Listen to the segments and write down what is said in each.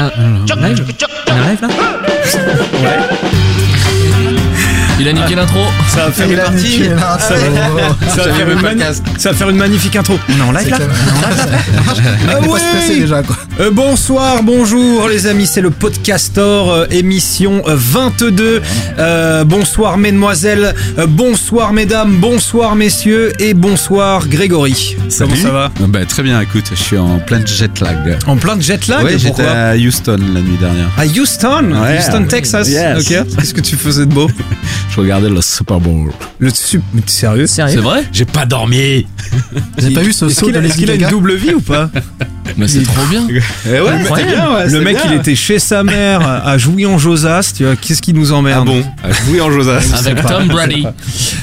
Live On est live là? Il a niqué l'intro. Ça va faire une partie. Ça va, faire une mani- ça va faire une magnifique intro. On est en live là Ah stressé déjà quoi. Euh, bonsoir, bonjour les amis, c'est le Podcastor, euh, émission euh, 22. Euh, bonsoir mesdemoiselles, euh, bonsoir mesdames, bonsoir messieurs et bonsoir Grégory. Comment ça va? Bah, Très bien, écoute, je suis en plein jet lag. En plein de jet lag? Ouais, j'étais pourquoi? à Houston la nuit dernière. À Houston? Ouais. Houston, Texas Yes. Ok. Qu'est-ce que tu faisais de beau? Je regardais le Super Bowl. Le sup- mais t'es sérieux? C'est Sérieux vrai? J'ai pas dormi. Vous avez pas vu ce saut de est-ce qu'il a une double vie ou pas? Mais c'est trop bien. Eh ouais, Le mec- bien, ouais, Le c'est mec, bien. il était chez sa mère à Jouy-en-Josas. Tu vois, qu'est-ce qui nous Ah emmerde bon Ah, Oui, en Josas. Avec Tom Brady.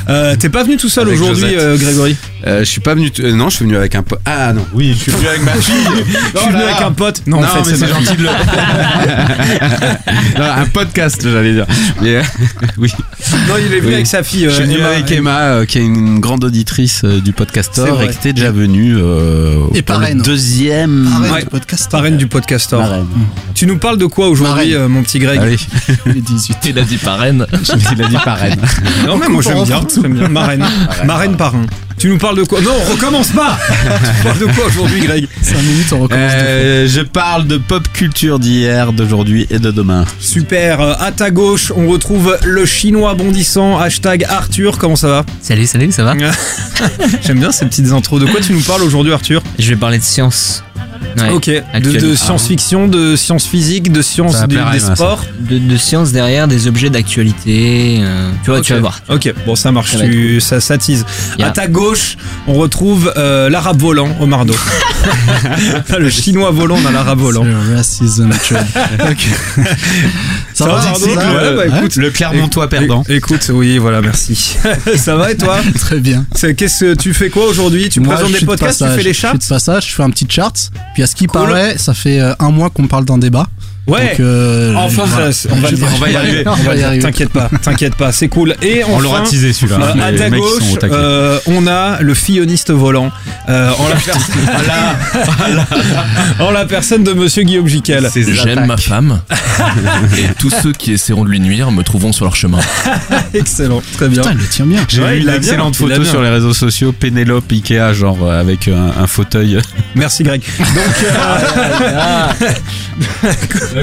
Euh, T'es pas venu tout seul Avec aujourd'hui, Josette. euh, Grégory Euh, je suis pas venu. t- euh, non, je suis venu avec un pote. Ah non, oui, je suis venu avec ma fille. Je suis venu avec un pote. Non, en fait, mais c'est ma gentil de le. non, un podcast, j'allais dire. Mais, euh, oui. Non, il est venu Oui. avec sa fille. Je suis euh, venu avec Emma, euh, qui est une grande auditrice euh, du C'est podcastor vrai. et qui était déjà venue euh, Et pour parraine. deuxième. Arrête Ouais. le podcast. Parraine du podcastor. Marraine. Tu nous parles de quoi aujourd'hui, Marraine. euh, mon petit Greg Allez, Il est 18. Il a dit parraine. il a dit parraine. Non, mais moi j'aime bien. bien. Marraine. Marraine parrain. Tu nous parles de quoi? Non, on recommence pas Tu parles de quoi aujourd'hui, Greg? 5 minutes, on recommence. de Euh, je parle de pop culture d'hier, d'aujourd'hui et de demain. Super. À ta gauche, on retrouve le chinois bondissant. Hashtag Arthur. Comment ça va? Salut, salut, ça va? J'aime bien ces petites intros. De quoi tu nous parles aujourd'hui, Arthur? Je vais parler de science. Ouais. Ok. De, science-fiction, de science physique, de science du- des sports. De, de science derrière, des objets d'actualité. euh, tu vois, Ok. tu vas voir. Ok, bon ça marche, Ça tu- ça, ça tease. Yeah. À ta gauche, on retrouve euh, l'arabe volant, Omardo. le chinois volant dans l'arabe volant. Le racism. Ça, va, ça va Ouais, bah, écoute, le Clermontois perdant. Écoute, oui, voilà, merci. ça va et toi Très bien. C'est- Qu'est-ce que tu fais quoi aujourd'hui? Tu Moi, présentes je des suis de podcasts, tu fais les Je charts suis de passage, je fais un petit chart. Puis à ce qui Cool. paraît, ça fait euh, un mois qu'on parle d'un débat. Ouais. Donc, euh, Enfin, voilà. ça- on va, dire, on va y arriver. On va y y arriver. T'inquiète pas, t'inquiète pas, c'est cool. Et On l'aura teasé celui-là. euh, à ta gauche, euh, on a le filloniste volant euh, en, la personne, en la personne de Monsieur Guillaume Jiquel. J'aime ma femme. Et tous ceux qui essaieront de lui nuire me trouveront sur leur chemin. Excellent, très bien. Putain, il le tient bien. J'ai Ouais, il une bien, excellente l'a photo bien. sur les réseaux sociaux, Pénélope Ikea, genre avec un, un fauteuil. Merci Greg. Donc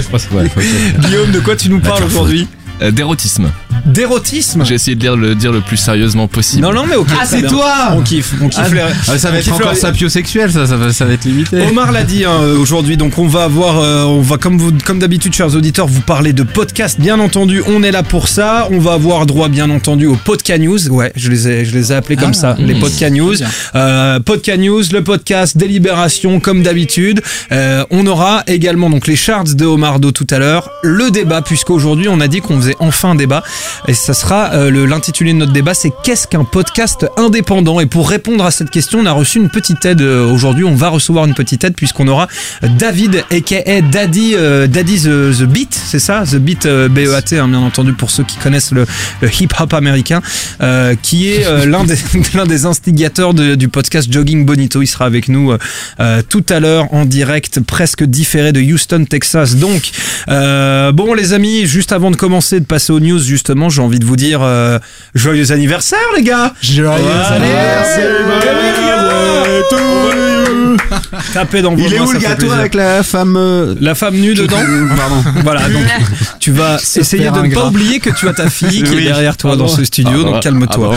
Guillaume, de quoi tu nous parles aujourd'hui? Euh, D'érotisme. D'érotisme J'ai essayé de lire le, dire le plus sérieusement possible. Non, non, mais ok. très bien. On kiffe, on kiffe les... Ah, ça va on être encore les- sapiosexuel, ça, ça va, ça va être limité. Omar l'a dit hein, aujourd'hui, donc on va avoir, euh, on va comme vous, comme d'habitude, chers auditeurs, vous parler de podcast. Bien entendu, on est là pour ça. On va avoir droit, bien entendu, aux podcast news. Ouais, je les ai, je les ai appelés comme Ah, ça, les mmh. podcast news. Euh, podcast news, le podcast délibération, comme d'habitude. Euh, on aura également donc les charts de Omardo tout à l'heure, le débat, puisqu'aujourd'hui on a dit qu'on faisait enfin un débat, et ça sera euh, l'intitulé de notre débat, c'est qu'est-ce qu'un podcast indépendant? Et pour répondre à cette question, on a reçu une petite aide euh, aujourd'hui. On va recevoir une petite aide puisqu'on aura David, aka Daddy, euh, Daddy the, the Beat, c'est ça, The Beat euh, B-E-A-T, hein, bien entendu pour ceux qui connaissent le, le hip-hop américain, euh, qui est euh, l'un des des instigateurs du podcast Jogging Bonito. Il sera avec nous tout à l'heure en direct, presque différé de Houston, Texas. Donc, bon les amis, juste avant de commencer de passer aux news, justement, j'ai envie de vous dire euh, joyeux anniversaire les gars. Joyeux Tapez dans vos Il est mains, où le gâteau avec la femme euh, La femme nue dedans Pardon. Voilà, donc tu vas essayer de ne pas oublier que tu as ta fille qui est derrière toi dans ce studio, donc calme-toi.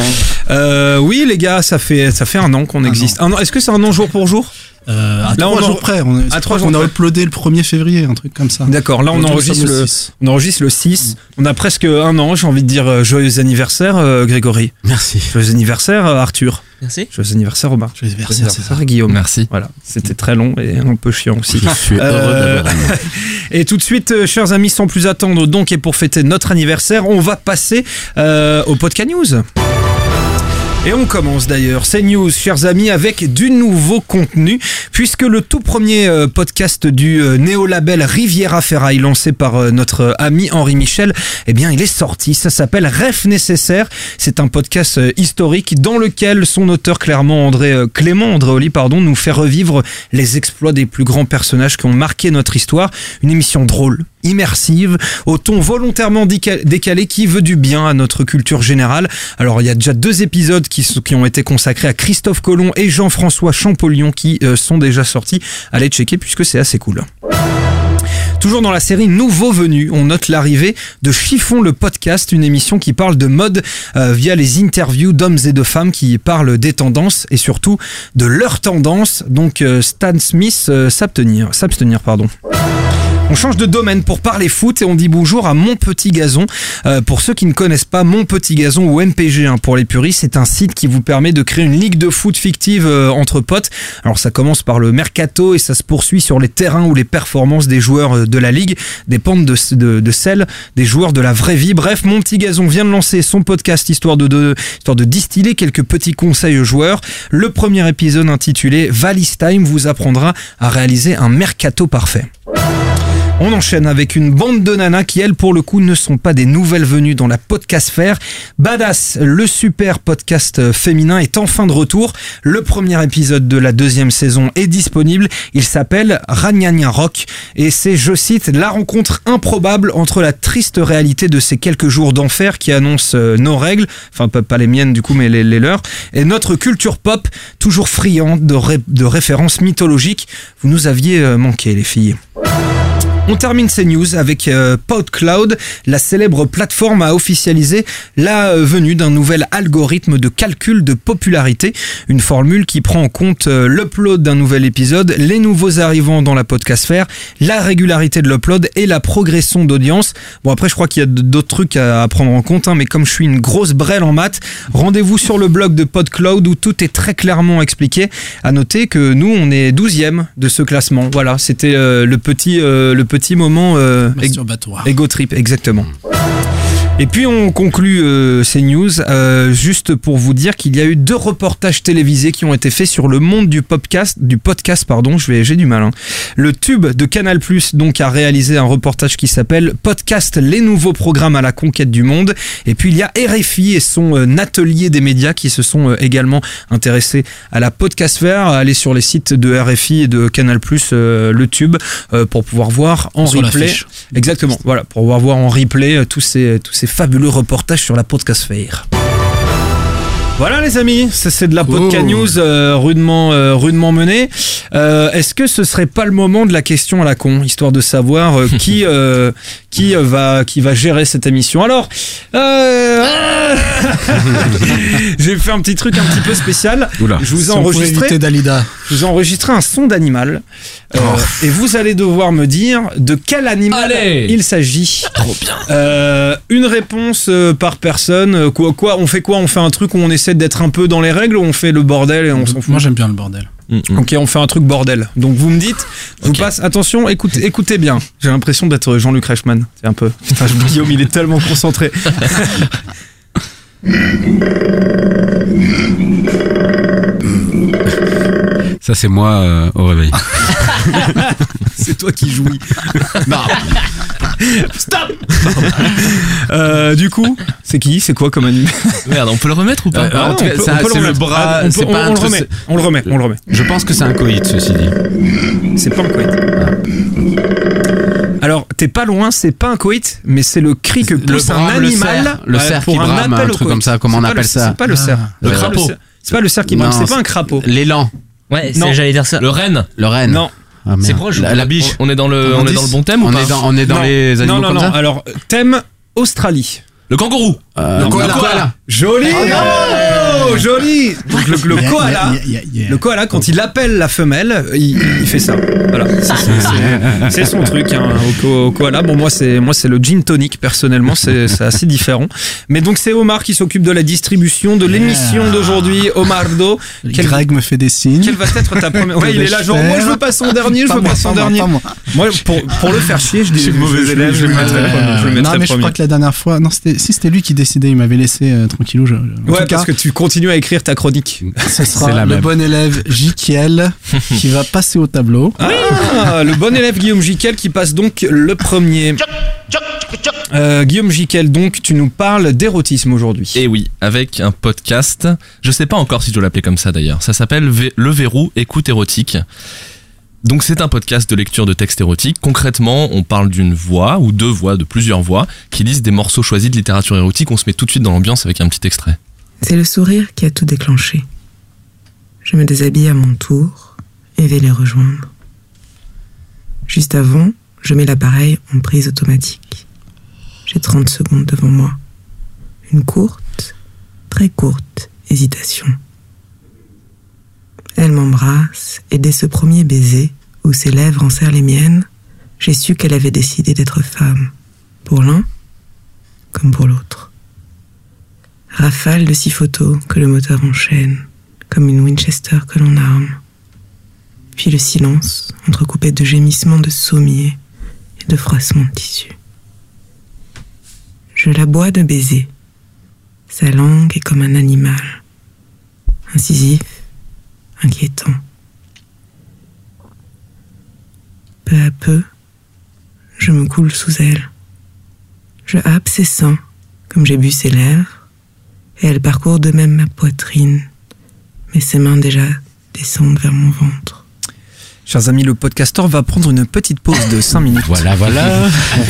Euh, oui les gars, ça fait ça fait un an qu'on existe. Un an. Est-ce que c'est un an jour pour jour? Euh, à Là, on trois en- jours près. On, à trois on jours a près. uploadé le 1er février, un truc comme ça. D'accord, là on enregistre le, six. on enregistre le 6. On a presque un an, j'ai envie de dire euh, joyeux anniversaire euh, Grégory. Merci. Joyeux anniversaire euh, Arthur. Merci. Joyeux anniversaire Omar. Joyeux anniversaire, Guillaume. Merci. Voilà, c'était très long et un peu chiant aussi. Je suis heureux Et tout de suite, euh, chers amis, sans plus attendre, donc, et pour fêter notre anniversaire, on va passer euh, au podcast news. Et on commence d'ailleurs ces news, chers amis, avec du nouveau contenu, puisque le tout premier euh, podcast du euh, néo-label Riviera Ferraille, lancé par euh, notre ami Henri Michel, eh bien, il est sorti. Ça s'appelle Ref Nécessaire. C'est un podcast historique dans lequel son auteur clairement André Clément Andréoli, pardon, nous fait revivre les exploits des plus grands personnages qui ont marqué notre histoire. Une émission drôle, immersive, au ton volontairement déca- décalé qui veut du bien à notre culture générale. Alors il y a déjà deux épisodes qui, ont été consacrés à Christophe Colomb et Jean-François Champollion qui euh, sont déjà sortis. Allez checker puisque c'est assez cool. Toujours dans la série Nouveau Venu, on note l'arrivée de Chiffon le podcast, une émission qui parle de mode euh, via les interviews d'hommes et de femmes qui parlent des tendances et surtout de leurs tendances. Donc euh, Stan Smith s'abstenir, s'abstenir pardon. On change de domaine pour parler foot et on dit bonjour à Mon Petit Gazon. Euh, pour ceux qui ne connaissent pas Mon Petit Gazon ou MPG hein, pour les puristes, c'est un site qui vous permet de créer une ligue de foot fictive euh, entre potes. Alors ça commence par le mercato et ça se poursuit sur les terrains où les performances des joueurs euh, de la ligue dépendent de, de, de celles des joueurs de la vraie vie. Bref, Mon Petit Gazon vient de lancer son podcast histoire de, histoire de distiller quelques petits conseils aux joueurs. Le premier épisode intitulé Valise Time vous apprendra à réaliser un mercato parfait. On enchaîne avec une bande de nanas qui, elles, pour le coup, ne sont pas des nouvelles venues dans la podcastphère. Badass, le super podcast euh, féminin, est enfin de retour. Le premier épisode de la deuxième saison est disponible. Il s'appelle Ragnagna Rock et c'est, je cite, la rencontre improbable entre la triste réalité de ces quelques jours d'enfer qui annoncent euh, nos règles, enfin pas, les miennes du coup, mais les, leurs, et notre culture pop, toujours friande de références mythologiques. Vous nous aviez euh, manqué, les filles. On termine ces news avec euh, PodCloud. La célèbre plateforme a officialisé la euh, venue d'un nouvel algorithme de calcul de popularité. Une formule qui prend en compte euh, l'upload d'un nouvel épisode, les nouveaux arrivants dans la podcastphère, la régularité de l'upload et la progression d'audience. Bon après je crois qu'il y a d'autres trucs à, prendre en compte, hein, mais comme je suis une grosse brêle en maths, rendez-vous sur le blog de PodCloud où tout est très clairement expliqué. À noter que nous on est 12e de ce classement. Voilà, c'était le petit le petit moment euh. Ego trip, exactement. Et puis on conclut euh, ces news euh, juste pour vous dire qu'il y a eu deux reportages télévisés qui ont été faits sur le monde du podcast, du podcast pardon, je vais j'ai du mal. hein. Le tube de Canal+ donc a réalisé un reportage qui s'appelle Podcast les nouveaux programmes à la conquête du monde. Et puis il y a RFI et son euh, atelier des médias qui se sont euh, également intéressés à la podcastphère. Allez sur les sites de RFI et de Canal+ euh, le tube euh, pour pouvoir voir en Sur replay. Exactement, voilà, pour pouvoir voir en replay euh, tous ces, tous ces fabuleux reportages sur la podcastphère. Voilà les amis, ça c'est de la podcast Oh. news euh, rudement, euh, rudement menée. Euh, Est-ce que ce serait pas le moment de la question à la con, histoire de savoir euh, qui, euh, qui, euh, va, qui va gérer cette émission? Alors, euh, j'ai fait un petit truc un petit peu spécial. Oula. Je vous ai Si enregistré Dalida. je vous ai enregistré un son d'animal euh, et vous allez devoir me dire de quel animal Allez il s'agit. Trop bien. une réponse par personne. Quoi, quoi On fait quoi? On fait un truc où on essaie d'être un peu dans les règles ou on fait le bordel et on s'en fout Moi j'aime bien le bordel. Ok, on fait un truc bordel. Donc vous me dites, je vous passe. Attention, écoutez, écoutez bien. J'ai l'impression d'être Jean-Luc Reichmann. C'est un peu. Putain, Guillaume, il est tellement concentré. Ça, c'est moi euh, au réveil. C'est toi qui jouis. non. Stop. Euh, du coup, c'est qui? C'est quoi comme animal? Merde, on peut le remettre ou pas? Euh, peut- on peut le bras, Ah, on peut- le truc- remet. On le remet. On le remet. Je pense que c'est un coït, ceci dit. C'est pas un coït. Alors, t'es pas loin, c'est pas un coït, mais c'est le cri que pousse un animal cerf, le cerf qui un brame, appel un truc coït. comme ça, comment on C'est pas appelle le- ça? C'est pas le cerf. Le crapaud. C'est pas le cerf qui brame, c'est pas un crapaud. L'élan, Ouais, Non. j'allais dire ça. Le renne le renne. Non, Ah, merde. C'est proche. La, la biche. On on est dans le, on est dans le bon thème ou On pas est dans, on est dans Non. les animaux non, non, comme non. ça Alors, thème Australie. Le kangourou Euh, Le koala. le koala. Joli Oh, joli Donc le, le koala, yeah, yeah, yeah. le koala quand il appelle la femelle, il, il fait ça. Voilà, C'est- son truc hein, au, ko- au koala. Bon moi c'est moi c'est le gin tonic personnellement, c'est assez différent. Mais donc c'est Omar qui s'occupe de la distribution de l'émission d'aujourd'hui, Omardo. Quel, Greg me fait des signes. quelle va être ta première Ouais, il est là genre moi je veux pas son dernier, je veux moi, pas son pas moi, dernier. pas moi. Moi pour, pour le faire chier, je dis Je suis mauvais je- élève, je je le mettrai je le non, mais je crois que la dernière fois, non, c'était, si c'était lui qui décidait, il m'avait laissé euh, tranquillou. Ouais, tout cas, parce que tu continues continue à écrire ta chronique. Ce sera la le même. bon élève Jikiel qui va passer au tableau. Ah, le bon élève Guillaume Jiquel qui passe donc le premier. Euh, Guillaume Jiquel, donc, tu nous parles d'érotisme aujourd'hui. Et oui, avec un podcast. Je sais pas encore si je dois l'appeler comme ça d'ailleurs. Ça s'appelle Le Verrou Écoute érotique. Donc c'est un podcast de lecture de textes érotiques. Concrètement, on parle d'une voix ou deux voix, de plusieurs voix, qui lisent des morceaux choisis de littérature érotique. On se met tout de suite dans l'ambiance avec un petit extrait. C'est le sourire qui a tout déclenché. Je me déshabille à mon tour et vais les rejoindre. Juste avant, je mets l'appareil en prise automatique. J'ai 30 secondes devant moi. Une courte, très courte hésitation. Elle m'embrasse et dès ce premier baiser, où ses lèvres enserrent les miennes, j'ai su qu'elle avait décidé d'être femme. Pour l'un, comme pour l'autre. Rafale de six photos que le moteur enchaîne, comme une Winchester que l'on arme. Puis le silence, entrecoupé de gémissements de sommiers et de froissements de tissu. Je la bois de baisers. Sa langue est comme un animal, incisif, inquiétant. Peu à peu, je me coule sous elle. Je happe ses seins, comme j'ai bu ses lèvres, et elle parcourt de même ma poitrine, mais ses mains déjà descendent vers mon ventre. Chers amis, le podcasteur va prendre une petite pause de 5 minutes. Voilà, voilà.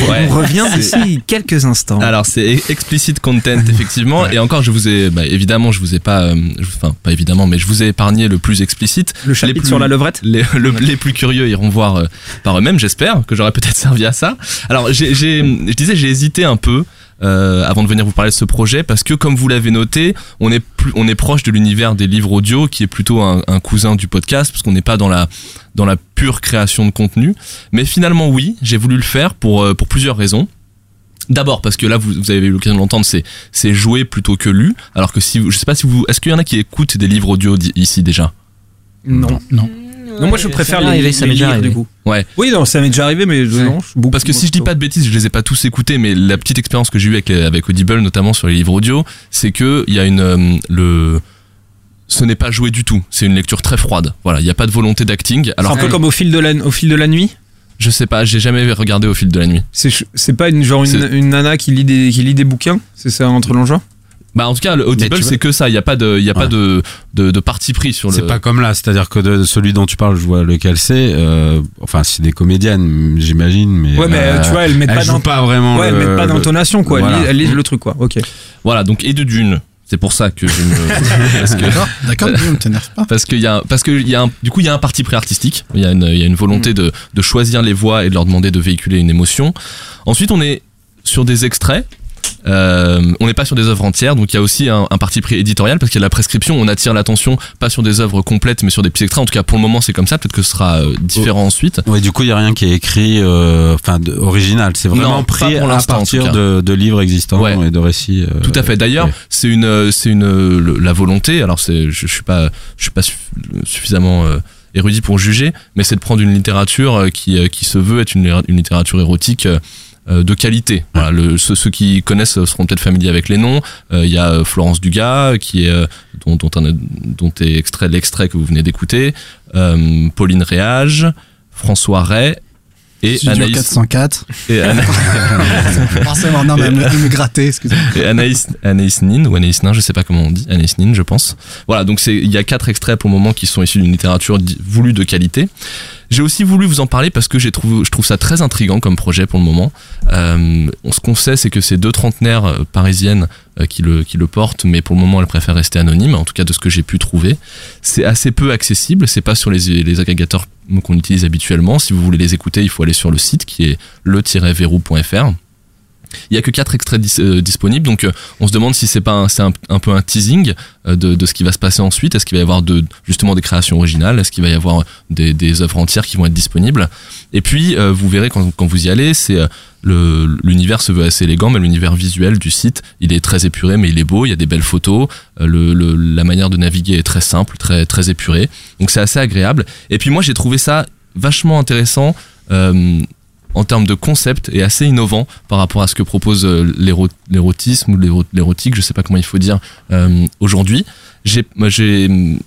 Ouais. On revient d'ici quelques instants. Alors c'est e- explicit content effectivement et encore je vous ai bah, évidemment je vous ai pas euh, je- enfin pas évidemment mais je vous ai épargné le plus explicite le chapitre plus- sur la levrette les, le- les plus curieux iront voir euh, par eux-mêmes, j'espère que j'aurais peut-être servi à ça. Alors, j'ai- je disais, j'ai hésité un peu euh, avant de venir vous parler de ce projet parce que, comme vous l'avez noté, on est plus, on est proche de l'univers des livres audio qui est plutôt un, un cousin du podcast parce qu'on n'est pas dans la dans la pure création de contenu. Mais finalement, oui, j'ai voulu le faire pour euh, pour plusieurs raisons. D'abord parce que là vous, vous avez eu l'occasion de l'entendre c'est c'est joué plutôt que lu alors que si vous, je sais pas si vous est-ce qu'il y en a qui écoutent des livres audio di- ici déjà? Non. Non. Non, moi je préfère les, arrivé, ça les du coup. Ouais. Oui, non, ça m'est déjà arrivé, mais non, je Parce que si je dis pas de bêtises, je les ai pas tous écoutés, mais la petite expérience que j'ai eue avec, avec Audible, notamment sur les livres audio, c'est que il y a une euh, le ce n'est pas joué du tout. C'est une lecture très froide. Voilà, il n'y a pas de volonté d'acting. C'est Alors un peu comme au fil de la, au fil de la nuit? je sais pas, j'ai jamais regardé au fil de la nuit. C'est pas une genre une nana qui lit des qui lit des bouquins? C'est ça entre l'enjeu. Bah en tout cas, le Audible c'est que ça. Il y a pas de, il y a pas de, de de parti pris sur C'est le. pas comme là, c'est-à-dire que de celui dont tu parles, je vois lequel c'est. euh, enfin, c'est des comédiennes, j'imagine, mais. Ouais, mais euh, tu vois, elle met elles pas jouent pas vraiment. Ouais, elle le- met pas d'intonation quoi. Elle Voilà. lit- Elle lit le truc quoi. Ok. Voilà, donc et de d'une. C'est pour ça que je me. D'accord, t'énerve pas. parce qu'il y a parce que il y a un, du coup il y a un parti pris artistique il y a une il y a une volonté de de choisir les voix et de leur demander de véhiculer une émotion ensuite on est sur des extraits euh, on n'est pas sur des œuvres entières, donc il y a aussi un, un parti pris éditorial parce qu'il y a la prescription. On attire l'attention pas sur des œuvres complètes, mais sur des petits extraits. En tout cas, pour le moment, c'est comme ça. Peut-être que ce sera euh, différent ensuite. Ouais, du coup, il y a rien qui est écrit, euh, enfin, original. C'est vraiment Non, pris à partir de, de livres existants Ouais. et de récits. euh, Tout à fait. D'ailleurs, c'est une, euh, c'est une, le- la volonté. Alors, c'est, je, je suis pas, je suis pas suff- suffisamment euh, érudit pour juger, mais c'est de prendre une littérature qui, qui se veut être une, une littérature érotique. Euh, de qualité. Voilà, le, ceux, ceux qui connaissent seront peut-être familiers avec les noms. Euh, Il y a euh, Florence Dugas, qui est, dont, dont, un- dont est extrait l'extrait que vous venez d'écouter, euh, Pauline Réage, François Ray et Studio Anaïs, 404. et Ana- Forcément, non, mais elle me- me grattait, excusez-moi. et Anaïs, Anaïs Nin, ou Anaïs Nin, je sais pas comment on dit, Anaïs Nin, je pense. Voilà, donc c'est, il y a quatre extraits pour le moment qui sont issus d'une littérature voulue de qualité. J'ai aussi voulu vous en parler parce que je trouve ça très intrigant comme projet pour le moment. Euh, ce qu'on sait, c'est que c'est deux trentenaires euh, parisiennes euh, qui le, qui le portent, mais pour le moment, elles préfèrent rester anonymes, en tout cas de ce que j'ai pu trouver. C'est assez peu accessible, c'est pas sur les, les agrégateurs qu'on utilise habituellement. Si vous voulez les écouter, il faut aller sur le site qui est le-verrou.fr. Il y a que quatre extraits euh, disponibles, donc euh, on se demande si c'est pas un, un, un peu un teasing euh, de, de ce qui va se passer ensuite. Est-ce qu'il va y avoir justement des créations originales? Est-ce qu'il va y avoir des, des œuvres entières qui vont être disponibles? Et puis vous verrez quand, quand vous y allez, c'est l'univers se veut assez élégant, mais l'univers visuel du site, il est très épuré, mais il est beau. Il y a des belles photos. la manière de naviguer est très simple, très très épurée. Donc c'est assez agréable. Et puis moi j'ai trouvé ça vachement intéressant. En termes de concept est assez innovant par rapport à ce que propose euh, l'éro- l'érotisme ou l'éro- l'érotique, je sais pas comment il faut dire euh, aujourd'hui. J'ai, j'ai,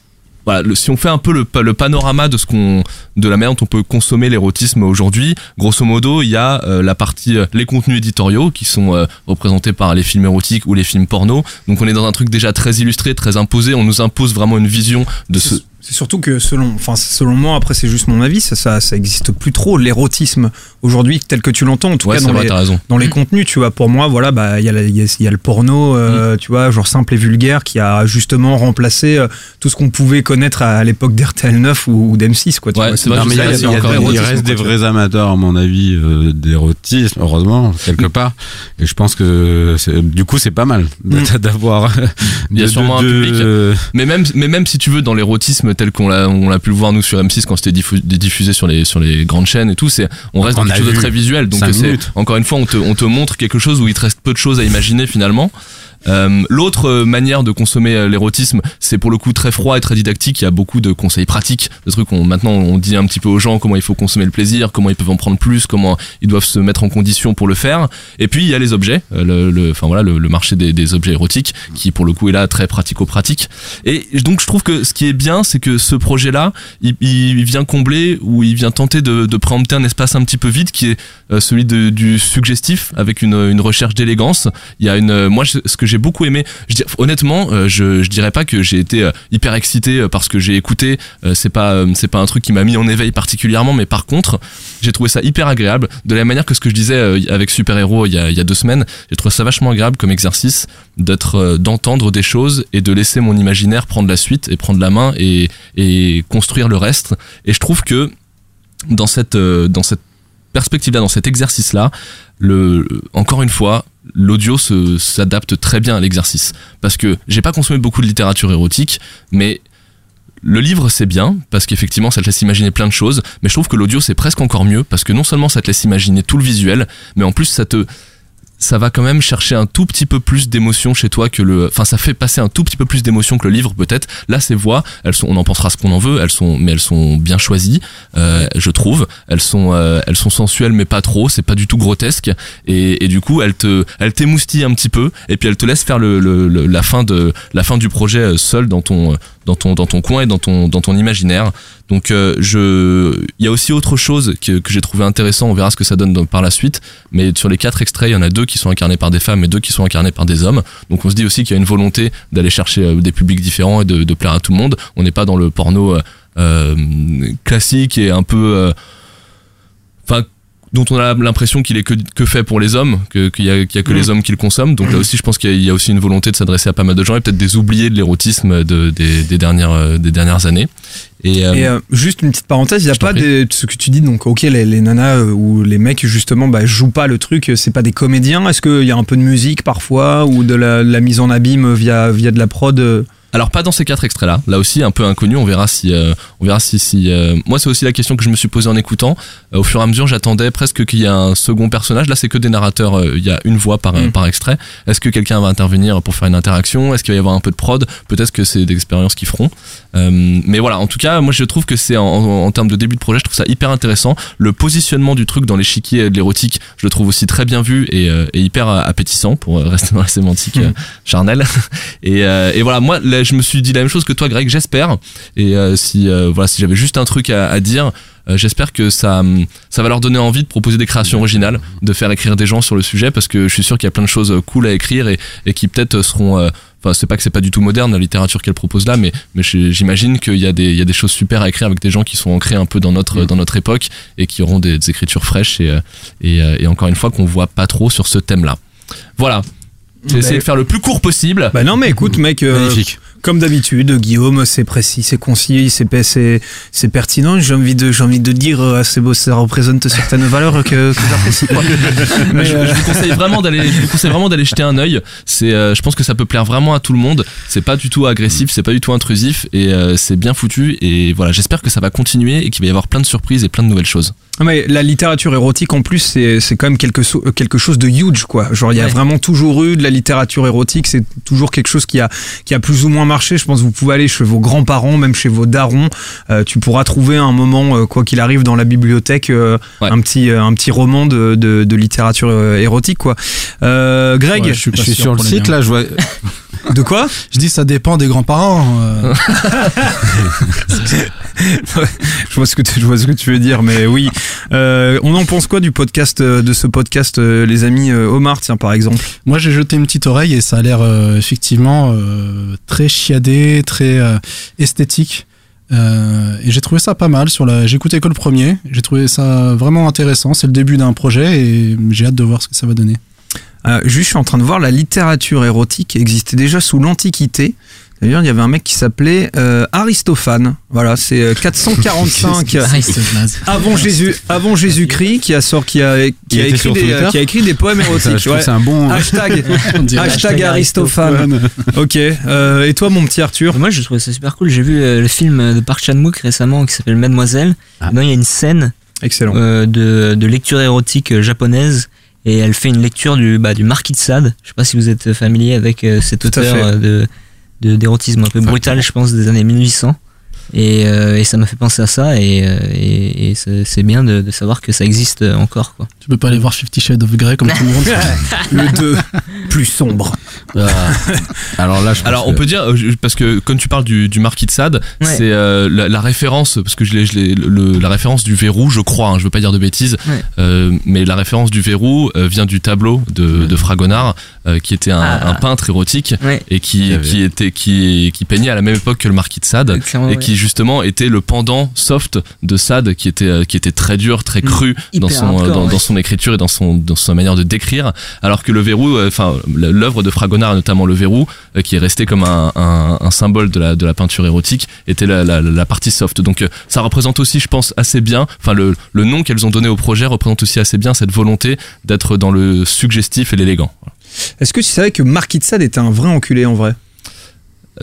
voilà, le- si on fait un peu le, pa- le panorama de ce qu'on, de la manière dont on peut consommer l'érotisme aujourd'hui, grosso modo, il y a euh, la partie, euh, les contenus éditoriaux qui sont euh, représentés par les films érotiques ou les films porno. Donc on est dans un truc déjà très illustré, très imposé. On nous impose vraiment une vision de ce. C'est surtout que selon, enfin selon moi, après c'est juste mon avis, ça, ça, ça existe plus trop l'érotisme aujourd'hui tel que tu l'entends. En tout Ouais, cas dans les, dans les contenus, tu vois. Pour moi, voilà, bah il y, il y, a- il y a le porno, Mm. euh, tu vois, genre simple et vulgaire, qui a justement remplacé euh, tout ce qu'on pouvait connaître à, à l'époque d'RTL 9 ou, ou d'M6, quoi. tu Ouais, vois. c'est vrai, Non, je mais il il y a il encore il reste des vrais amateurs, à mon avis, euh, d'érotisme, heureusement, quelque part. Et je pense que c'est- du coup, c'est pas mal Mm. d'avoir. Il y a de- sûrement de- un public. de- Mais même, mais même si tu veux, dans l'érotisme tel qu'on l'a, on l'a pu le voir nous sur M6 quand c'était diffu- diffusé sur les, sur les grandes chaînes et tout, c'est, on reste On dans quelque chose de très visuel. Donc c'est, encore une fois, on te, on te montre quelque chose où il te reste peu de choses à imaginer finalement. Euh, L'autre euh, manière de consommer euh, l'érotisme, c'est pour le coup très froid et très didactique. Il y a beaucoup de conseils pratiques, de trucs. On, maintenant, on dit un petit peu aux gens comment il faut consommer le plaisir, comment ils peuvent en prendre plus, comment ils doivent se mettre en condition pour le faire. Et puis il y a les objets, le, le- enfin voilà, le, le marché des, des objets érotiques, qui pour le coup est là très pratico-pratique. Et donc je trouve que ce qui est bien, c'est que ce projet-là, il, il vient combler ou il vient tenter de, de préempter un espace un petit peu vide qui est celui de- du suggestif avec une, une recherche d'élégance. Il y a une, moi ce que j'ai beaucoup aimé, je dis, honnêtement, euh, je, je dirais pas que j'ai été euh, hyper excité euh, parce que j'ai écouté. c'est pas c'est pas un truc qui m'a mis en éveil particulièrement, mais par contre j'ai trouvé ça hyper agréable de la manière que ce que je disais avec Super Héros il y a, y a deux semaines. J'ai trouvé ça vachement agréable comme exercice d'être d'entendre des choses et de laisser mon imaginaire prendre la suite et prendre la main et, et construire le reste. Et je trouve que dans cette dans cette perspective là, dans cet exercice là, encore une fois l'audio s'adapte très bien à l'exercice. Parce que j'ai pas consommé beaucoup de littérature érotique mais le livre c'est bien parce qu'effectivement ça te laisse imaginer plein de choses mais je trouve que l'audio c'est presque encore mieux parce que non seulement ça te laisse imaginer tout le visuel mais en plus ça te ça va quand même chercher un tout petit peu plus d'émotion chez toi que le enfin ça fait passer un tout petit peu plus d'émotion que le livre peut-être. Là ces voix elles sont on en pensera ce qu'on en veut elles sont mais elles sont bien choisies euh, je trouve. Elles sont euh, elles sont sensuelles mais pas trop c'est pas du tout grotesque. Et, et du coup elles te elles t'émoustillent un petit peu et puis elles te laissent faire le, le- le- la fin de la fin du projet euh, seul dans ton dans ton dans ton coin et dans ton dans ton imaginaire. Donc euh, je il y a aussi autre chose que, que j'ai trouvé intéressant. On verra ce que ça donne par la suite. Mais sur les quatre extraits il y en a deux qui sont incarnés par des femmes et deux qui sont incarnés par des hommes. Donc on se dit aussi qu'il y a une volonté d'aller chercher euh, des publics différents et de, de plaire à tout le monde. On n'est pas dans le porno euh, euh, classique et un peu euh, enfin dont on a l'impression qu'il est que, que fait pour les hommes, qu'il y a, y a que les hommes qui le consomment. Donc là aussi, je pense qu'il y a- il y a aussi une volonté de s'adresser à pas mal de gens et peut-être des oubliés de l'érotisme de, des, des dernières, euh, des dernières années. Et, euh, Et euh, juste une petite parenthèse, il y a pas des, ce que tu dis donc ok les, les nanas euh, ou les mecs justement bah, jouent pas le truc, euh, c'est pas des comédiens. Est-ce qu'il y a un peu de musique parfois ou de la, de la mise en abîme via via de la prod Alors pas dans ces quatre extraits là. Aussi un peu inconnu. On verra si euh, on verra si si. euh, Moi c'est aussi la question que je me suis posée en écoutant. Euh, au fur et à mesure j'attendais presque qu'il y ait un second personnage. Là c'est que des narrateurs. Il y a une voix par Mm. par extrait. Est-ce que quelqu'un va intervenir pour faire une interaction? Est-ce qu'il va y avoir un peu de prod? Peut-être que c'est des expériences qu'ils feront. Mais voilà. En tout cas moi je trouve que c'est en, en, en termes de début de projet je trouve ça hyper intéressant. Le positionnement du truc dans l'échiquier de l'érotique je le trouve aussi très bien vu et, et hyper appétissant pour rester dans la sémantique euh, charnelle. Et, et voilà, moi, là, je me suis dit la même chose que toi, Greg. J'espère. Et euh, si euh, voilà, si j'avais juste un truc à, à dire, euh, j'espère que ça, hum, ça va leur donner envie de proposer des créations originales, de faire écrire des gens sur le sujet, parce que je suis sûr qu'il y a plein de choses cool à écrire et, et qui peut-être seront. euh, Enfin, c'est pas que c'est pas du tout moderne la littérature qu'elle propose là, mais, mais j'imagine qu'il y a des, il y a des choses super à écrire avec des gens qui sont ancrés un peu dans notre, dans notre époque et qui auront des, des écritures fraîches et, et, et encore une fois qu'on voit pas trop sur ce thème-là. Voilà. J'ai essayé de faire le plus court possible. Bah non mais écoute mec, euh, Magnifique. Comme d'habitude Guillaume c'est précis, c'est concis, c'est pertinent. J'ai envie de j'ai envie de dire c'est beau, ça représente certaines valeurs que, j'apprécie. euh, je vous conseille vraiment d'aller je vous conseille vraiment d'aller jeter un œil euh, je pense que ça peut plaire vraiment à tout le monde c'est pas du tout agressif c'est pas du tout intrusif et euh, c'est bien foutu et voilà j'espère que ça va continuer et qu'il va y avoir plein de surprises et plein de nouvelles choses Mais la littérature érotique en plus c'est c'est quand même quelque, so- quelque chose de huge quoi. Genre il y a Ouais. vraiment toujours eu de la littérature érotique, c'est toujours quelque chose qui a qui a plus ou moins marché. Je pense que vous pouvez aller chez vos grands-parents, même chez vos darons, euh, tu pourras trouver un moment euh, quoi qu'il arrive dans la bibliothèque euh, Ouais. un petit euh, un petit roman de, de, de littérature euh, érotique quoi. Euh, Greg, Ouais, je suis, Je suis sur le site là, je vois. de quoi Je dis ça dépend des grands-parents. euh. Je vois ce que tu, je vois ce que tu veux dire, mais oui. Euh, on en pense quoi du podcast euh, de ce podcast, les amis Omar, tiens par exemple. Moi, j'ai jeté une petite oreille et ça a l'air euh, effectivement très chiadé, très esthétique. Euh, et j'ai trouvé ça pas mal. Sur la, j'ai écouté que le premier. J'ai trouvé ça vraiment intéressant. C'est le début d'un projet et j'ai hâte de voir ce que ça va donner. Euh, juste, je suis en train de voir la littérature érotique existait déjà sous l'Antiquité. D'ailleurs, il y avait un mec qui s'appelait euh, Aristophane. Voilà, c'est euh, 445 avant Jésus, avant Jésus-Christ, qui a sort, qui a, qui écrit des, Twitter qui a écrit des poèmes érotiques. trouve ouais. que c'est un bon. Hashtag, On dirait. hashtag Aristophane. Ok. Euh, et toi, mon petit Arthur Moi, je trouvais ça super cool. J'ai vu euh, le film de Park Chan-wook récemment qui s'appelle Mademoiselle. Ah. Dedans, il y a une scène Excellent. euh, de, de lecture érotique euh, japonaise et elle fait une lecture du, bah, du Marquis de Sade. Je sais pas si vous êtes familier avec euh, cet auteur euh, de de- d'érotisme un peu brutal, je pense, des années 1800. Et, euh, et ça m'a fait penser à ça et, euh, et, et c'est bien de, de savoir que ça existe encore. Quoi. Tu peux pas aller voir Fifty Shades of Grey comme tout le monde. Le 2, plus sombre. Ah. Alors là, je pense Alors on que- peut dire euh, parce que quand tu parles du, du marquis de Sade, Ouais. c'est euh, la, la référence parce que je l'ai, la référence du verrou, je crois, hein, je veux pas dire de bêtises, Ouais. euh, mais la référence du verrou euh, vient du tableau de, de Fragonard, euh, qui était un, Ah. un peintre érotique Ouais. et qui, avait- qui était qui, qui peignait à la même époque que le marquis de Sade. Et qui justement était le pendant soft de Sade, qui était euh, qui était très dur, très cru Hyper dans son euh, hardcore, dans, ouais. dans son écriture et dans son dans sa manière de décrire, alors que le verrou, euh, enfin l'œuvre de Fragonard, notamment le verrou, euh, qui est resté comme un, un, un symbole de la de la peinture érotique, était la, la, la partie soft. Donc euh, ça représente aussi, je pense, assez bien. Enfin le le nom qu'elles ont donné au projet représente aussi assez bien cette volonté d'être dans le suggestif et l'élégant. Est-ce que tu savais que Marquis de Sade était un vrai enculé en vrai?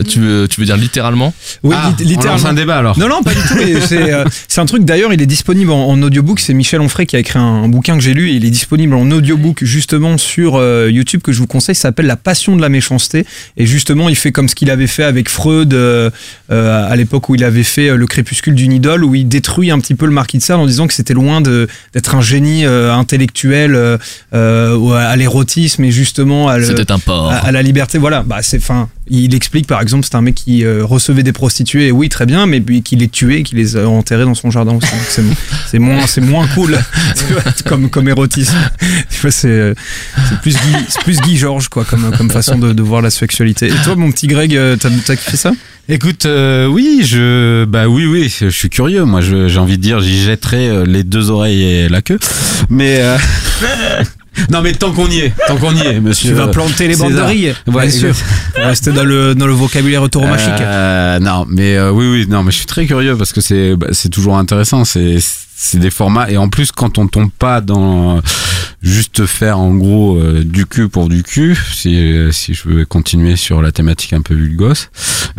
Tu veux tu veux dire littéralement Oui, Ah, lit- on lance un débat alors. Non, non, pas du tout. c'est euh, c'est un truc, d'ailleurs, il est disponible en, en audiobook. C'est Michel Onfray qui a écrit un, un bouquin que j'ai lu. Et il est disponible en audiobook, justement, sur euh, YouTube, que je vous conseille. Ça s'appelle La passion de la méchanceté. Et justement, il fait comme ce qu'il avait fait avec Freud euh, euh, à l'époque où il avait fait euh, Le crépuscule d'une idole, où il détruit un petit peu le marquis de Sade en disant que c'était loin de- d'être un génie euh, intellectuel euh, euh, ou à, l'érotisme et justement à le- C'était un porc. à, à la liberté voilà bah c'est fin il explique par exemple c'est un mec qui euh, recevait des prostituées et oui très bien mais puis qui les tuait qui les a enterrées dans son jardin aussi c'est c'est moins c'est moins cool tu vois, comme comme érotisme tu vois c'est euh, c'est plus Guy c'est plus Guy Georges quoi comme comme façon de, de voir la sexualité et toi mon petit Greg euh, t'as t'as kiffé ça? Écoute, euh, oui, je, bah oui, oui, je suis curieux. Moi, je- j'ai envie de dire, j'y jetterai les deux oreilles et la queue. Mais euh, non, mais tant qu'on y est, tant qu'on y est, monsieur. tu vas planter les bandes de César. rire Ouais, bien sûr rester dans le dans le vocabulaire tauromachique Euh, non, mais euh, oui, oui, non, mais je suis très curieux parce que c'est, bah, c'est toujours intéressant. C'est, c'est des formats et en plus quand on tombe pas dans euh, juste faire en gros euh, du cul pour du cul, si euh, si je veux continuer sur la thématique un peu vulgos,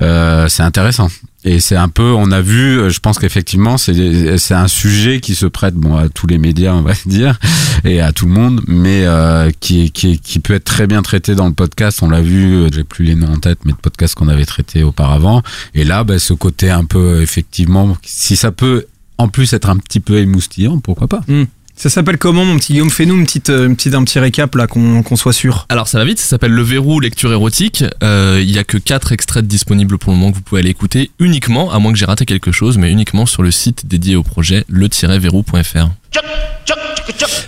euh, c'est intéressant. Et c'est un peu, on a vu, euh, je pense qu'effectivement, c'est c'est un sujet qui se prête bon à tous les médias, on va dire, et à tout le monde, mais euh, qui, qui qui peut être très bien traité dans le podcast. On l'a vu, euh, j'ai plus les noms en tête, mais de podcasts qu'on avait traités auparavant. Et là, bah, ce côté un peu, effectivement, si ça peut en plus être un petit peu émoustillant, pourquoi pas ça s'appelle comment mon petit Guillaume? Fais-nous une petite euh, une petite un petit récap là qu'on soit sûr Alors ça va vite, ça s'appelle Le Verrou lecture érotique. Euh, il y a que quatre extraits disponibles pour le moment que vous pouvez aller écouter uniquement, à moins que j'ai raté quelque chose, mais uniquement sur le site dédié au projet le-verrou.fr.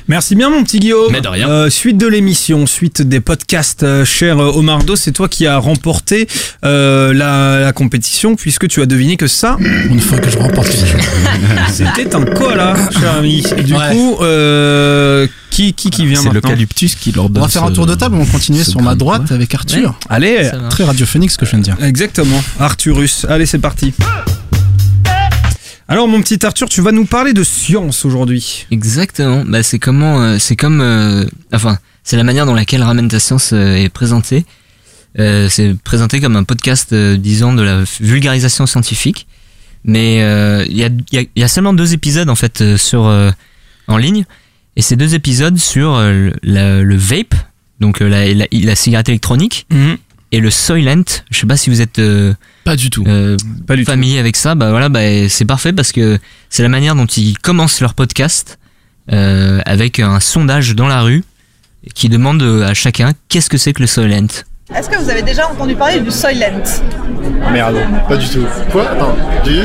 Merci bien mon petit Guillaume. Mais de rien. Euh, suite de l'émission, suite des podcasts, euh, cher euh, Omar Do, c'est toi qui as remporté euh, la, la compétition puisque tu as deviné que ça, Une fois que je remporte c'était un koala, cher ami. Et du Ouais. coup, euh, qui, qui qui vient C'est maintenant l'eucalyptus qui leur On donne. va faire un tour de table, on va continuer sur ma droite avec Arthur. Allez. Très radiophonique ce que je viens de dire. exactement, Arthurus. Allez, c'est parti. Alors mon petit Arthur, tu vas nous parler de science aujourd'hui. Exactement. Bah, c'est comment, euh, c'est comme, euh, enfin, c'est la manière dont laquelle Ramène ta science euh, est présentée. C'est présenté comme un podcast, disons, de la vulgarisation scientifique. Mais il y, a, il y, a, il y a seulement deux épisodes en fait sur en ligne. Et c'est deux épisodes sur le, vape, donc la, la, la cigarette électronique, Mhm. Et le Soylent. Je sais pas si vous êtes euh, Pas du tout. euh, Pas du tout. familier avec ça. Bah voilà, bah, c'est parfait parce que c'est la manière dont ils commencent leur podcast euh, avec un sondage dans la rue qui demande à chacun qu'est-ce que c'est que le Soylent? Est-ce que vous avez déjà entendu parler du Soylent? Merde, pas du tout. Quoi? Attends, du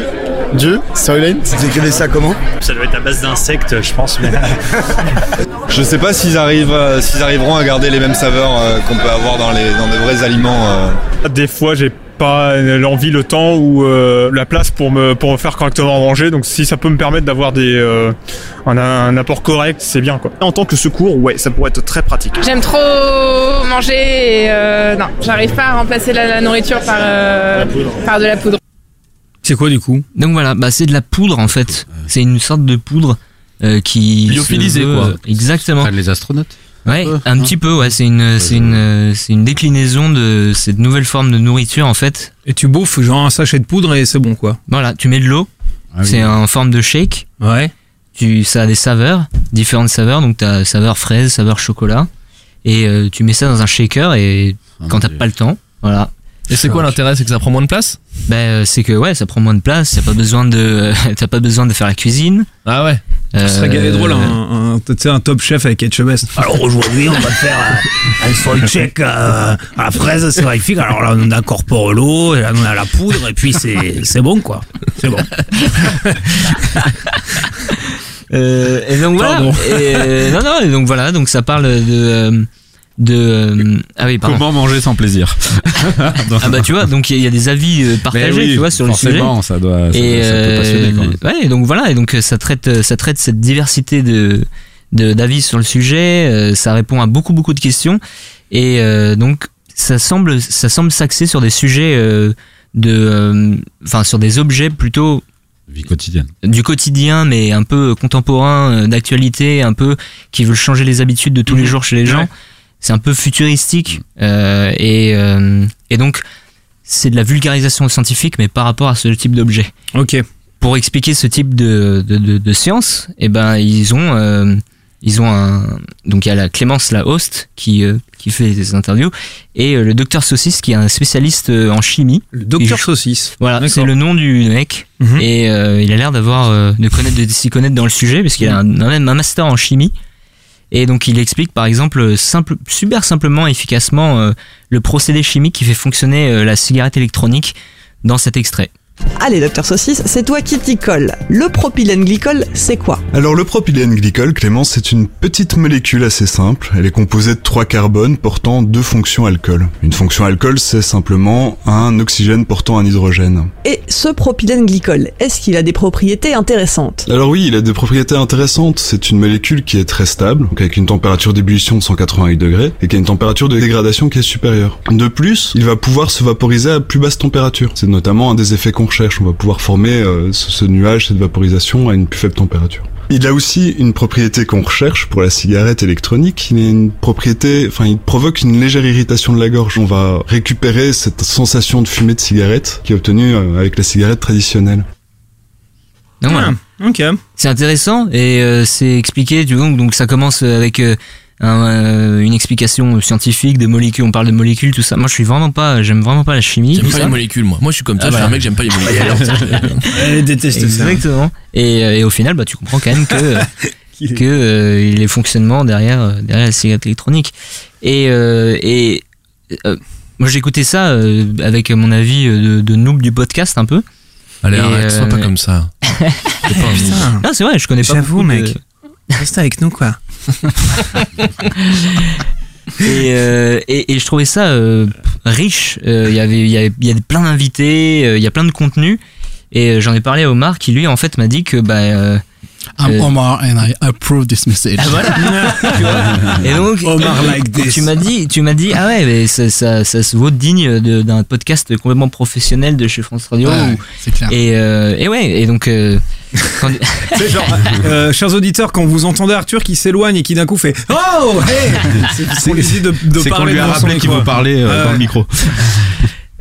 Du Silent Vous écrivez ça comment Ça doit être à base d'insectes, je pense. Mais... Je sais pas s'ils arrivent, euh, s'ils arriveront à garder les mêmes saveurs euh, qu'on peut avoir dans les dans de vrais aliments. euh. Des fois, j'ai pas l'envie, le temps ou euh, la place pour me pour me faire correctement manger. Donc, si ça peut me permettre d'avoir des euh, un, un apport correct, c'est bien quoi. En tant que secours, ouais, ça pourrait être très pratique. J'aime trop manger et euh, non, j'arrive pas à remplacer la, la nourriture par, euh, par de la poudre. C'est quoi du coup Donc voilà, bah, c'est de la poudre en fait. C'est une sorte de poudre euh, qui. Lyophilisée, veut, quoi. euh, Exactement. Les astronautes. Ouais, peu, un hein. petit peu, ouais. C'est une, c'est une, euh, c'est une déclinaison de cette nouvelle forme de nourriture en fait. Et tu bouffes genre un sachet de poudre et c'est bon quoi. Voilà, tu mets de l'eau, Ah oui. c'est en forme de shake. Ouais. Tu, ça a des saveurs, différentes saveurs. Donc t'as saveur fraise, saveur chocolat, et euh, tu mets ça dans un shaker et Ah, quand t'as pas le temps, voilà. Et c'est quoi l'intérêt C'est que ça prend moins de place Ben euh, c'est que ouais, ça prend moins de place. T'as pas besoin de, t'as pas besoin de faire la cuisine. Ah ouais. Euh, Ce serait gavé drôle, un, un, tu sais, un top chef avec HMS. Alors aujourd'hui, on va faire un, un soy check euh, à la fraise, c'est magnifique. Alors là, on incorpore l'eau, et là, on a la poudre, et puis c'est c'est bon quoi. C'est bon. Euh, et donc voilà. Euh, non non. Et donc voilà. Donc ça parle de euh, de euh, ah oui pardon. Comment manger sans plaisir Ah bah tu vois. Donc il y, a- il y a des avis euh, partagés, oui, tu vois, sur le sujet. forcément, ça doit, ça, et ça peut passionner quand même. euh, ouais, donc voilà, et donc ça traite, ça traite cette diversité de d'avis sur le sujet. ça répond à beaucoup beaucoup de questions, et euh, donc ça semble, ça semble s'axer sur des sujets euh, de, enfin sur des objets plutôt Vie quotidienne. du quotidien, mais un peu contemporain, d'actualité, un peu qui veulent changer les habitudes de tous les jours chez les gens. C'est un peu futuristique euh, et euh, et donc c'est de la vulgarisation scientifique, mais par rapport à ce type d'objet Ok. pour expliquer ce type de, de, de, de science, eh ben ils ont euh, ils ont un donc il y a la Clémence la host qui qui fait des interviews et le docteur Saucisse qui est un spécialiste en chimie. Le docteur saucisse. Voilà, c'est le nom du mec Mhm. et il a l'air d'avoir de connaître de s'y connaître dans le sujet parce qu'il a un, un- même un master en chimie. Et donc il explique par exemple simple, super simplement, efficacement euh, le procédé chimique qui fait fonctionner euh, la cigarette électronique dans cet extrait. Allez, docteur Saucisse, c'est toi qui t'y colle. Le propylène glycol, c'est quoi? Alors le propylène glycol, Clément, c'est une petite molécule assez simple. Elle est composée de trois carbones portant deux fonctions alcool. Une fonction alcool, c'est simplement un oxygène portant un hydrogène. Et ce propylène glycol, est-ce qu'il a des propriétés intéressantes? Alors oui, il a des propriétés intéressantes. C'est une molécule qui est très stable, donc avec une température d'ébullition de 188 degrés, et qui a une température de dégradation qui est supérieure. De plus, il va pouvoir se vaporiser à plus basse température. C'est notamment un des effets qu'on recherche. On va pouvoir former euh, ce, ce nuage, cette vaporisation à une plus faible température. Il a aussi une propriété qu'on recherche pour la cigarette électronique. Il a une propriété, enfin, il provoque une légère irritation de la gorge. On va récupérer cette sensation de fumée de cigarette qui est obtenue euh, avec la cigarette traditionnelle. Donc voilà. Ah, ok. C'est intéressant et euh, c'est expliqué. Tu vois, donc ça commence avec euh, un, euh, une explication scientifique des molécules. On parle de molécules, tout ça. Moi, je suis vraiment pas, j'aime vraiment pas la chimie. J'aime pas ça. les molécules, moi. Moi, je suis comme toi, Ah je suis bah. un mec, j'aime pas les molécules. Elle déteste ça. Exactement. Et, euh, et au final, bah, tu comprends quand même que Qu'il est- que euh, les fonctionnements derrière euh, derrière la cigarette électronique. Et euh, et euh, moi, j'ai écouté ça euh, avec mon avis euh, de, de noob du podcast un peu. Allez, Et, arrête, sois pas euh, comme ça. C'est pas. Non, c'est vrai, je connais pas. J'avoue, beaucoup de- mec. Reste avec nous quoi. et, euh, et, je trouvais ça euh, riche. Euh, Il y avait, il y avait, plein d'invités, il y a plein de contenu. Et j'en ai parlé à Omar qui lui en fait m'a dit que bah I'm Euh, Omar and I approve this message. ah, voilà tu vois et donc Omar like this. tu m'as dit tu m'as dit ah ouais mais ça, ça, ça se vaut digne d'un podcast complètement professionnel de chez France Radio Ouais, ou- c'est clair. et euh, et ouais et donc euh, quand- C'est genre, euh, chers auditeurs, quand vous entendez Arthur qui s'éloigne et qui d'un coup fait Oh, hey C'est- C'est l'idée de, de C'est qu'on parler lui a rappelé qu'il faut parler euh, Ah dans le micro.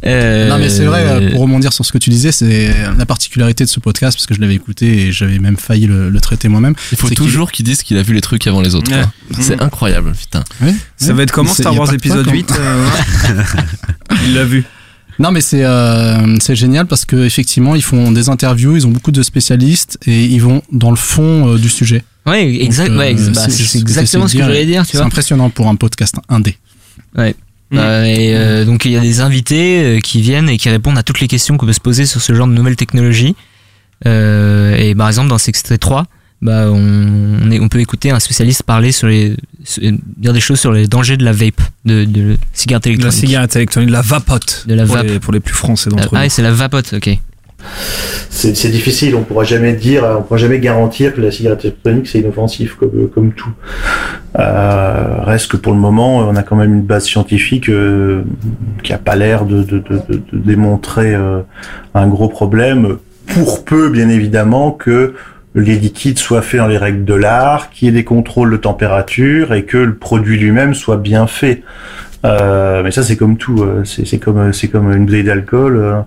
Euh, Non mais c'est vrai, euh, pour rebondir sur ce que tu disais, c'est la particularité de ce podcast, parce que je l'avais écouté et j'avais même failli le, le traiter moi-même. Il faut toujours qu'ils disent qu'il a vu les trucs avant les autres. Ouais. quoi. C'est incroyable, putain. Oui, Ça oui. va être comment C'est- Star Wars épisode point, 8 euh, Il l'a vu. Non mais c'est euh, c'est génial parce que effectivement ils font des interviews, ils ont beaucoup de spécialistes et ils vont dans le fond euh, du sujet. Ouais, exact, ouais, euh, bah, c'est exactement ce que j'allais dire, C'est impressionnant pour un podcast indé. Ouais. Mm. Euh, et euh, donc il y a des invités euh, qui viennent et qui répondent à toutes les questions qu'on peut se poser sur ce genre de nouvelles technologies. Euh, et par exemple dans cet extrait 3, bah, on, on est- on peut écouter un spécialiste parler sur les sur- dire des choses sur les dangers de la vape, de, de la cigarette De la électronique. cigarette électronique, de la vapote. De la pour vape. Les, pour les plus français d'entre ah nous. ouais, c'est la vapote, ok. C'est difficile, on pourra jamais dire, on pourra jamais garantir que la cigarette électronique c'est inoffensif comme, comme tout. Euh, reste que pour le moment, on a quand même une base scientifique euh, qui a pas l'air de démontrer euh, un gros problème, pour peu bien évidemment que les liquides soient faits dans les règles de l'art, qu'il y ait des contrôles de température et que le produit lui-même soit bien fait. Euh, mais ça c'est comme tout, euh, c'est comme c'est comme une bouteille d'alcool. euh,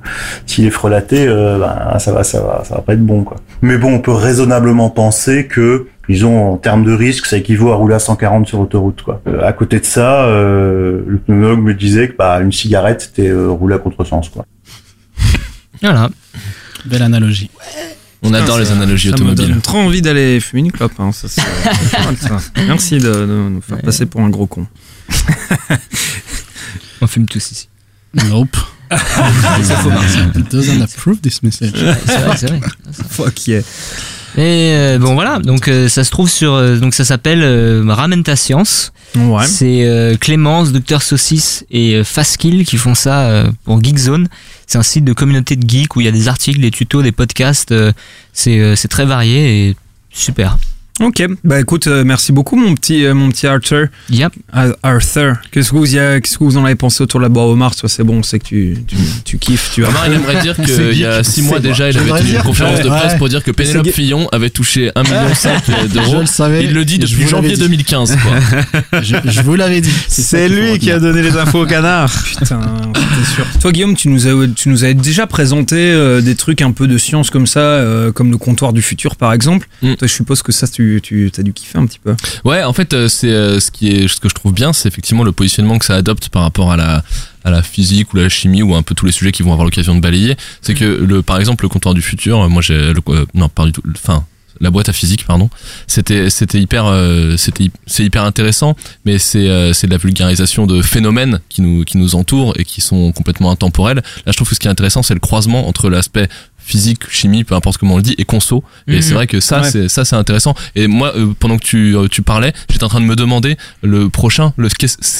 S'il est frelaté, euh, ben, ça va ça va ça va pas être bon quoi. Mais bon, on peut raisonnablement penser que disons en termes de risque, ça équivaut à rouler à 140 sur autoroute quoi. Euh, à côté de ça, euh, le pneumologue me disait que bah une cigarette c'était euh, rouler à contresens quoi. Voilà. Belle analogie. On adore les Ça- analogies ça automobiles. me donne trop envie d'aller fumer une clope. Hein. Ça, ça. Merci de, de nous faire passer pour un gros con. On fume tous ici. Nope. Ça faut marcher. Doesn't approve this message. C'est vrai, c'est vrai. Fuck yeah. Et euh, bon voilà, donc euh, ça se trouve sur, euh, donc ça s'appelle euh, Ramène ta science. Ouais. C'est euh, Clémence, Docteur Saucisse et euh, Fastkill qui font ça euh, pour Geekzone. C'est un site de communauté de geeks où il y a des articles, des tutos, des podcasts. euh, c'est euh, c'est très varié et super. Ok, bah écoute, euh, merci beaucoup mon petit, euh, mon petit Arthur. Yep. Ah, Arthur, qu'est-ce que vous, y a- qu'est-ce que vous en avez pensé autour de la boîte au Mars? Toi, c'est bon, on sait que tu, tu, tu kiffes. Tu Omar, il aimerait dire C'est qu'il y a geek, 6 mois c'est déjà, moi. il avait tenu une conférence de Ouais. presse pour dire que c'est Pénélope Fillon avait touché 1,5 million d'euros. Je le savais. Il le dit depuis janvier dit. 2015. Quoi. je, je vous l'avais dit. C'est lui qui a donné les infos au canard. Putain, c'était sûr. Toi, Guillaume, tu nous as, tu nous as déjà présenté euh, des trucs un peu de science comme ça, comme le comptoir du futur, par exemple. Mm. Toi, je suppose que ça, tu, tu as dû kiffer un petit peu. Ouais, en fait, euh, c'est euh, ce qui est ce que je trouve bien, c'est effectivement le positionnement que ça adopte par rapport à la à la physique ou la chimie ou un peu tous les sujets qui vont avoir l'occasion de balayer. C'est que le par exemple le comptoir du futur, euh, moi j'ai le non pas du tout, enfin la boîte à physique pardon c'était c'était hyper euh, c'était c'est hyper intéressant mais c'est euh, c'est de la vulgarisation de phénomènes qui nous qui nous entourent et qui sont complètement intemporels là je trouve que ce qui est intéressant c'est le croisement entre l'aspect physique chimie peu importe comment on le dit et conso et Mhm. c'est vrai que ça Ouais. c'est ça c'est intéressant et moi euh, pendant que tu euh, tu parlais j'étais en train de me demander le prochain le ce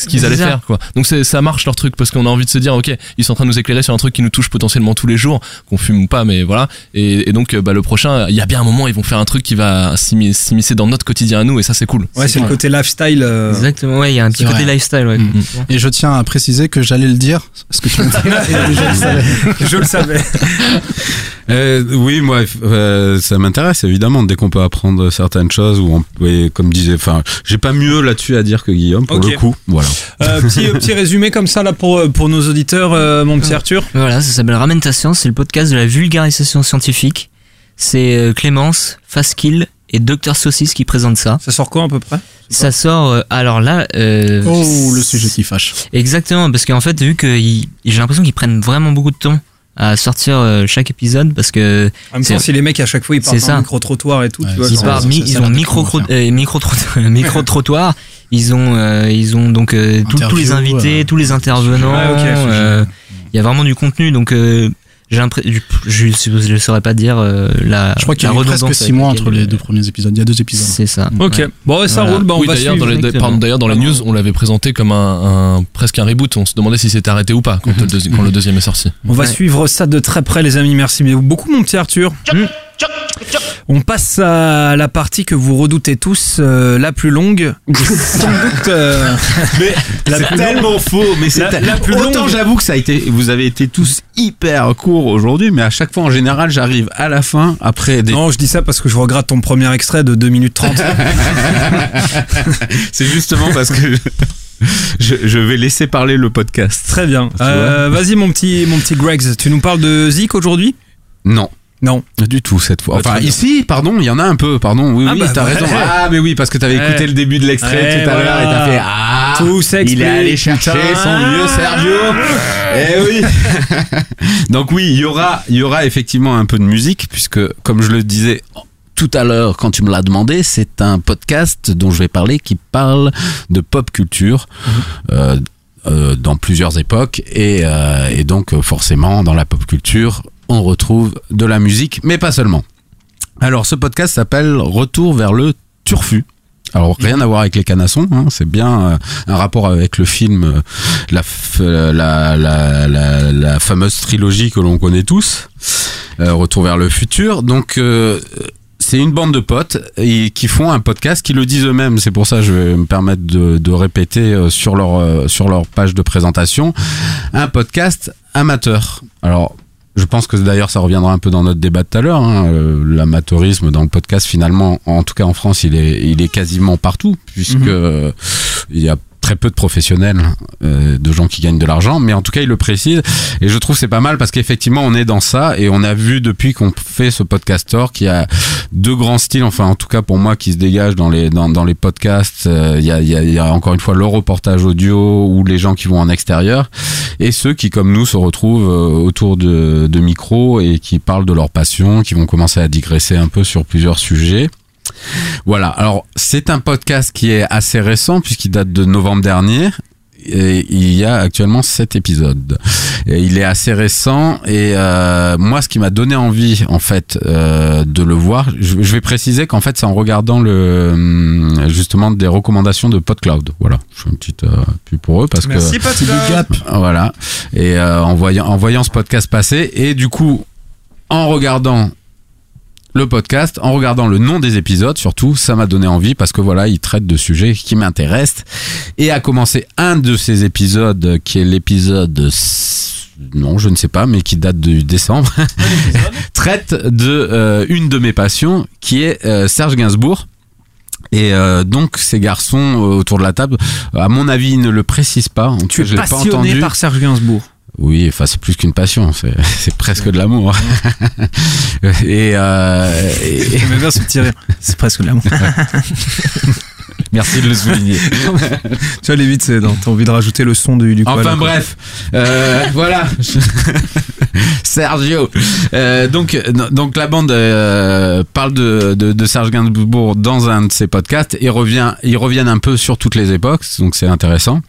qu'ils allaient ça. faire quoi donc ça marche leur truc parce qu'on a envie de se dire ok ils sont en train de nous éclairer sur un truc qui nous touche potentiellement tous les jours qu'on fume ou pas mais voilà et, et donc euh, bah, le prochain il y a bien un moment ils vont faire un truc qui va s'immi- s'immiscer dans notre quotidien à nous et ça c'est cool Ouais, c'est le côté lifestyle. euh, Exactement, ouais, il y a un petit côté vrai. lifestyle. Ouais. Mm. Et je tiens à préciser que j'allais le dire, ce que tu me dis, je le savais. je le savais. Euh, oui, moi, euh, ça m'intéresse évidemment dès qu'on peut apprendre certaines choses ou on peut, comme disait, enfin, j'ai pas mieux là-dessus à dire que Guillaume pour Ok. le coup. Voilà. Euh, petit, petit résumé comme ça là pour, pour nos auditeurs, euh, mon petit Arthur. Voilà, ça s'appelle Ramène ta science, c'est le podcast de la vulgarisation scientifique. C'est euh, Clémence, Fastkill et Docteur Saucisse qui présentent ça. Ça sort quand à peu près? Ça sort, euh, alors là... euh, Oh, le sujet qui fâche. Exactement, parce qu'en fait, vu que j'ai l'impression qu'ils prennent vraiment beaucoup de temps à sortir euh, chaque épisode, parce que... En même c'est- temps, si les mecs à chaque fois ils partent en micro-trottoir et tout, Ouais, tu vois. Ils, partent mi- ils ont va micro, être comment euh, micro, micro trottoir, ils ont euh, ils ont donc euh, tout- tous les invités, euh, tous les intervenants. Ouais, ok, sujet. euh, Il y a vraiment du contenu, donc euh, j'ai l'impression, je je ne saurais pas dire euh, la. Je crois qu'il y la a eu presque 6 avec mois entre les deux premiers épisodes. Il y a deux épisodes. C'est ça. Ok, Ouais. bon, ouais, ça Voilà. roule, bah, on oui, va d'ailleurs, suivre. dans les, d'ailleurs, dans les news, on l'avait présenté comme un, un- presque un reboot. On se demandait si c'était arrêté ou pas quand, le, deuxi- quand le deuxième est sorti. On va Ouais. suivre ça de très près, les amis. Merci beaucoup, mon petit Arthur. On passe à la partie que vous redoutez tous, euh, la plus longue. Sans doute. euh, Mais La c'est plus tellement faux. Mais c'est La- plus autant longue. j'avoue que ça a été, vous avez été tous hyper courts aujourd'hui, mais à chaque fois en général j'arrive à la fin après des. Non, je dis ça parce que je regrette ton premier extrait de 2 minutes 30. c'est justement parce que je, je vais laisser parler le podcast. Très bien. Euh, Vas-y, mon petit, mon petit Gregs, tu nous parles de Zik aujourd'hui? Non. Non. Du tout cette fois. Enfin, ici, pardon, il y en a un peu, pardon. Oui, Ah oui, bah, t'as ouais. raison. Ah, mais oui, parce que t'avais Ouais. écouté le début de l'extrait Ouais, tout à l'heure et t'as fait Ah, Tout il est allé chercher putain. son vieux Sergio. Eh oui. Donc oui, il y aura, y aura effectivement un peu de musique puisque, comme je le disais tout à l'heure quand tu me l'as demandé, c'est un podcast dont je vais parler qui parle de pop culture. euh, euh, dans plusieurs époques et, euh, et donc forcément dans la pop culture on retrouve de la musique mais pas seulement. Alors ce podcast s'appelle Retour vers le turfu. Alors rien à voir avec les canassons, hein, c'est bien euh, un rapport avec le film, euh, euh, la, fameuse trilogie que l'on connaît tous, Retour vers le futur. Donc c'est une bande de potes qui font un podcast qui le disent eux-mêmes. C'est pour ça que je vais me permettre de, répéter sur leur sur leur page de présentation un podcast amateur. Alors je pense que d'ailleurs ça reviendra un peu dans notre débat de tout à l'heure. hein. Euh, L'amateurisme dans le podcast finalement, en tout cas en France, il est il est quasiment partout puisque euh, il y a très peu de professionnels, euh, de gens qui gagnent de l'argent, mais en tout cas il le précise et je trouve c'est pas mal parce qu'effectivement on est dans ça et on a vu depuis qu'on fait ce podcaster qu'il y a deux grands styles, enfin en tout cas pour moi qui se dégagent dans les dans, dans les podcasts, euh, il y, a, y, a, y a encore une fois le reportage audio ou les gens qui vont en extérieur et ceux qui comme nous se retrouvent euh, autour de, de micros et qui parlent de leur passion, qui vont commencer à digresser un peu sur plusieurs sujets. Voilà, alors c'est un podcast qui est assez récent puisqu'il date de novembre dernier. Et il y a actuellement sept épisodes. Et il est assez récent et euh, moi, ce qui m'a donné envie, en fait, euh, de le voir, je, je vais préciser qu'en fait, c'est en regardant le hum, justement des recommandations de PodCloud. Voilà, je fais une petite euh, pub pour eux parce Merci, que PodCloud. voilà. Et euh, en voyant en voyant ce podcast passer et du coup, en regardant le podcast, en regardant le nom des épisodes, surtout, ça m'a donné envie parce que voilà, il traite de sujets qui m'intéressent. Et à commencer un de ces épisodes, qui est l'épisode, non, je ne sais pas, mais qui date de décembre, traite de euh, une de mes passions, qui est euh, Serge Gainsbourg. Et euh, donc ces garçons autour de la table, à mon avis, ils ne le précisent pas. En tout Tu cas, es je l'ai pas passionné entendu. par Serge Gainsbourg. Oui, enfin c'est plus qu'une passion, c'est c'est presque de l'amour. et, euh, et- J'aime bien ce petit rire. C'est presque de l'amour. merci de le souligner. tu vois, les vite, c'est dans- t'as envie de rajouter le son du, du Enfin bref, euh, voilà. Sergio. Euh, donc, donc la bande euh, parle de, de, de Serge Gainsbourg dans un de ses podcasts et revient, ils reviennent un peu sur toutes les époques, donc c'est intéressant.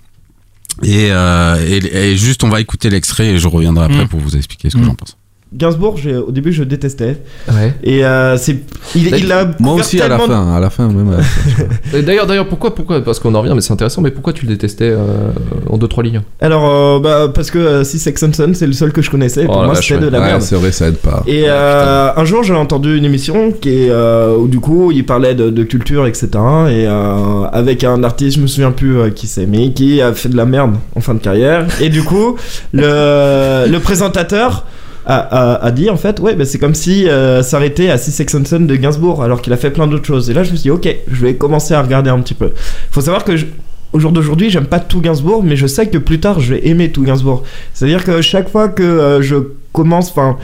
Et, euh, et, et juste, on va écouter l'extrait et je reviendrai après Mm. pour vous expliquer ce que j'en pense. Gainsbourg, au début, je détestais. Ouais. Et euh, c'est, il, il a Moi aussi à la fin, à la fin même. à la fin. Et D'ailleurs, d'ailleurs, pourquoi, pourquoi Parce qu'on en revient, mais c'est intéressant. Mais pourquoi tu le détestais euh, en deux trois lignes? Alors, euh, bah, parce que si Sex c'est le seul que je connaissais. et Oh pour la moi, c'était de la Ouais, merde. c'est vrai, ça aide pas. Et euh, un jour, j'ai entendu une émission qui est, euh, où du coup, il parlait de, de culture, etc. Et euh, avec un artiste, je me souviens plus euh, qui c'est, mais qui a fait de la merde en fin de carrière. Et du coup, le, le présentateur a, a- a dit en fait, ouais, bah, c'est comme si euh, s'arrêter à Six Son de Gainsbourg, alors qu'il a fait plein d'autres choses. Et là, je me suis dit, ok, je vais commencer à regarder un petit peu. Faut savoir que je- au jour d'aujourd'hui, j'aime pas tout Gainsbourg, mais je sais que plus tard, je vais aimer tout Gainsbourg. C'est-à-dire que chaque fois que euh, je commence, enfin.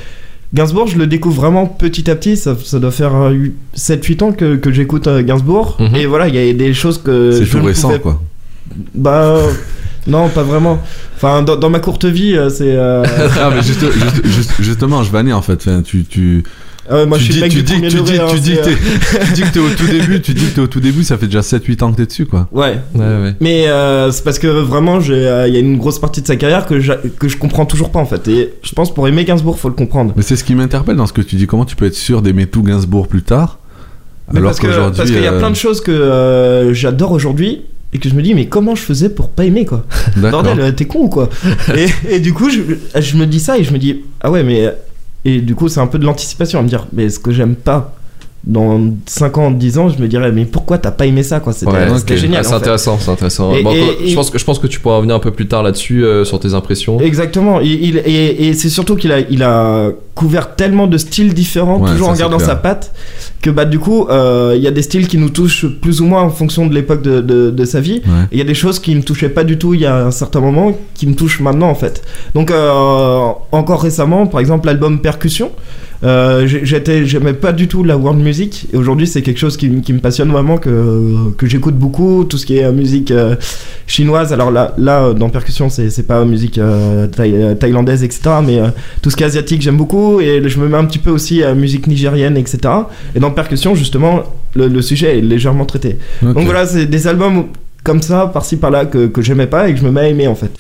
Gainsbourg, je le découvre vraiment petit à petit. Ça, ça doit faire 7-8 ans que, que j'écoute euh, Gainsbourg. Mhm. Et voilà, il y a des choses que. C'est tout récent, pouvais- quoi. Bah. Non, pas vraiment. Enfin, dans, dans ma courte vie, euh, c'est. euh, ah, mais juste- juste- juste- justement, je vannais en fait. Enfin, tu, tu, Ah ouais, moi, tu je suis dis, mec tu du dis, tu dis, hein, tu dis que t'es- tu dis que t'es au tout début, tu dis que t'es au tout début, ça fait déjà 7-8 ans que t'es dessus, quoi. Ouais. Ouais, ouais. Mais euh, c'est parce que vraiment, j'ai, euh, il y a une grosse partie de sa carrière que, j'a- que je comprends toujours pas en fait. Et je pense pour aimer Gainsbourg, faut le comprendre. Mais c'est ce qui m'interpelle dans ce que tu dis. Comment tu peux être sûr d'aimer tout Gainsbourg plus tard Mais Alors parce que- qu'aujourd'hui. parce qu'il y a euh, plein de choses que euh, j'adore aujourd'hui et que je me dis mais comment je faisais pour pas aimer quoi. Bordel, euh, t'es con ou quoi et, et du coup je, je me dis ça et je me dis ah ouais mais et du coup c'est un peu de l'anticipation à me dire mais ce que j'aime pas dans 5 ans, 10 ans, je me dirais, mais pourquoi t'as pas aimé ça, quoi? C'était Ouais, génial. Ah, c'est en fait. intéressant, c'est intéressant. Et- Bon, et- quoi, et- je, pense que, je pense que tu pourras revenir un peu plus tard là-dessus euh, sur tes impressions. Exactement. Il, et c'est surtout qu'il a, il a couvert tellement de styles différents, Ouais, toujours ça, en gardant sa patte, que bah du coup, euh, il y a des styles qui nous touchent plus ou moins en fonction de l'époque de, de, de sa vie. Ouais. Il y a des choses qui me touchaient pas du tout il y a un certain moment, qui me touchent maintenant en fait. Donc euh, encore récemment, par exemple l'album Percussion. Euh, j'étais j'aimais pas du tout la world music. Et aujourd'hui c'est quelque chose qui, me passionne vraiment que, que j'écoute beaucoup. Tout ce qui est euh, musique euh, chinoise. Alors là là dans percussion c'est c'est pas musique euh, thaï- thaïlandaise etc mais euh, tout ce qui est asiatique j'aime beaucoup. Et je me mets un petit peu aussi à musique nigérienne etc et dans percussion justement le, le sujet est légèrement traité. Donc voilà c'est des albums comme ça par-ci par-là que, que j'aimais pas et que je me mets à aimer en fait.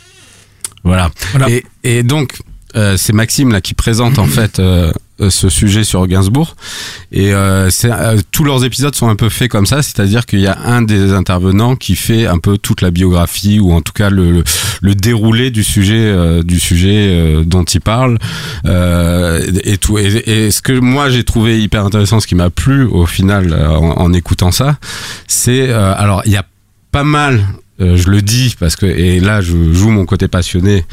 Voilà. Et, et donc, euh, c'est Maxime là qui présente en fait euh, ce sujet sur Gainsbourg. Et euh, euh, tous leurs épisodes sont un peu faits comme ça, c'est-à-dire qu'il y a un des intervenants qui fait un peu toute la biographie ou en tout cas le, le, le déroulé du sujet euh, du sujet euh, dont il parle euh, et tout. Et, ce que moi j'ai trouvé hyper intéressant, ce qui m'a plu au final euh, en, écoutant ça, c'est euh, alors il y a pas mal, euh, je le dis parce que et là je joue mon côté passionné.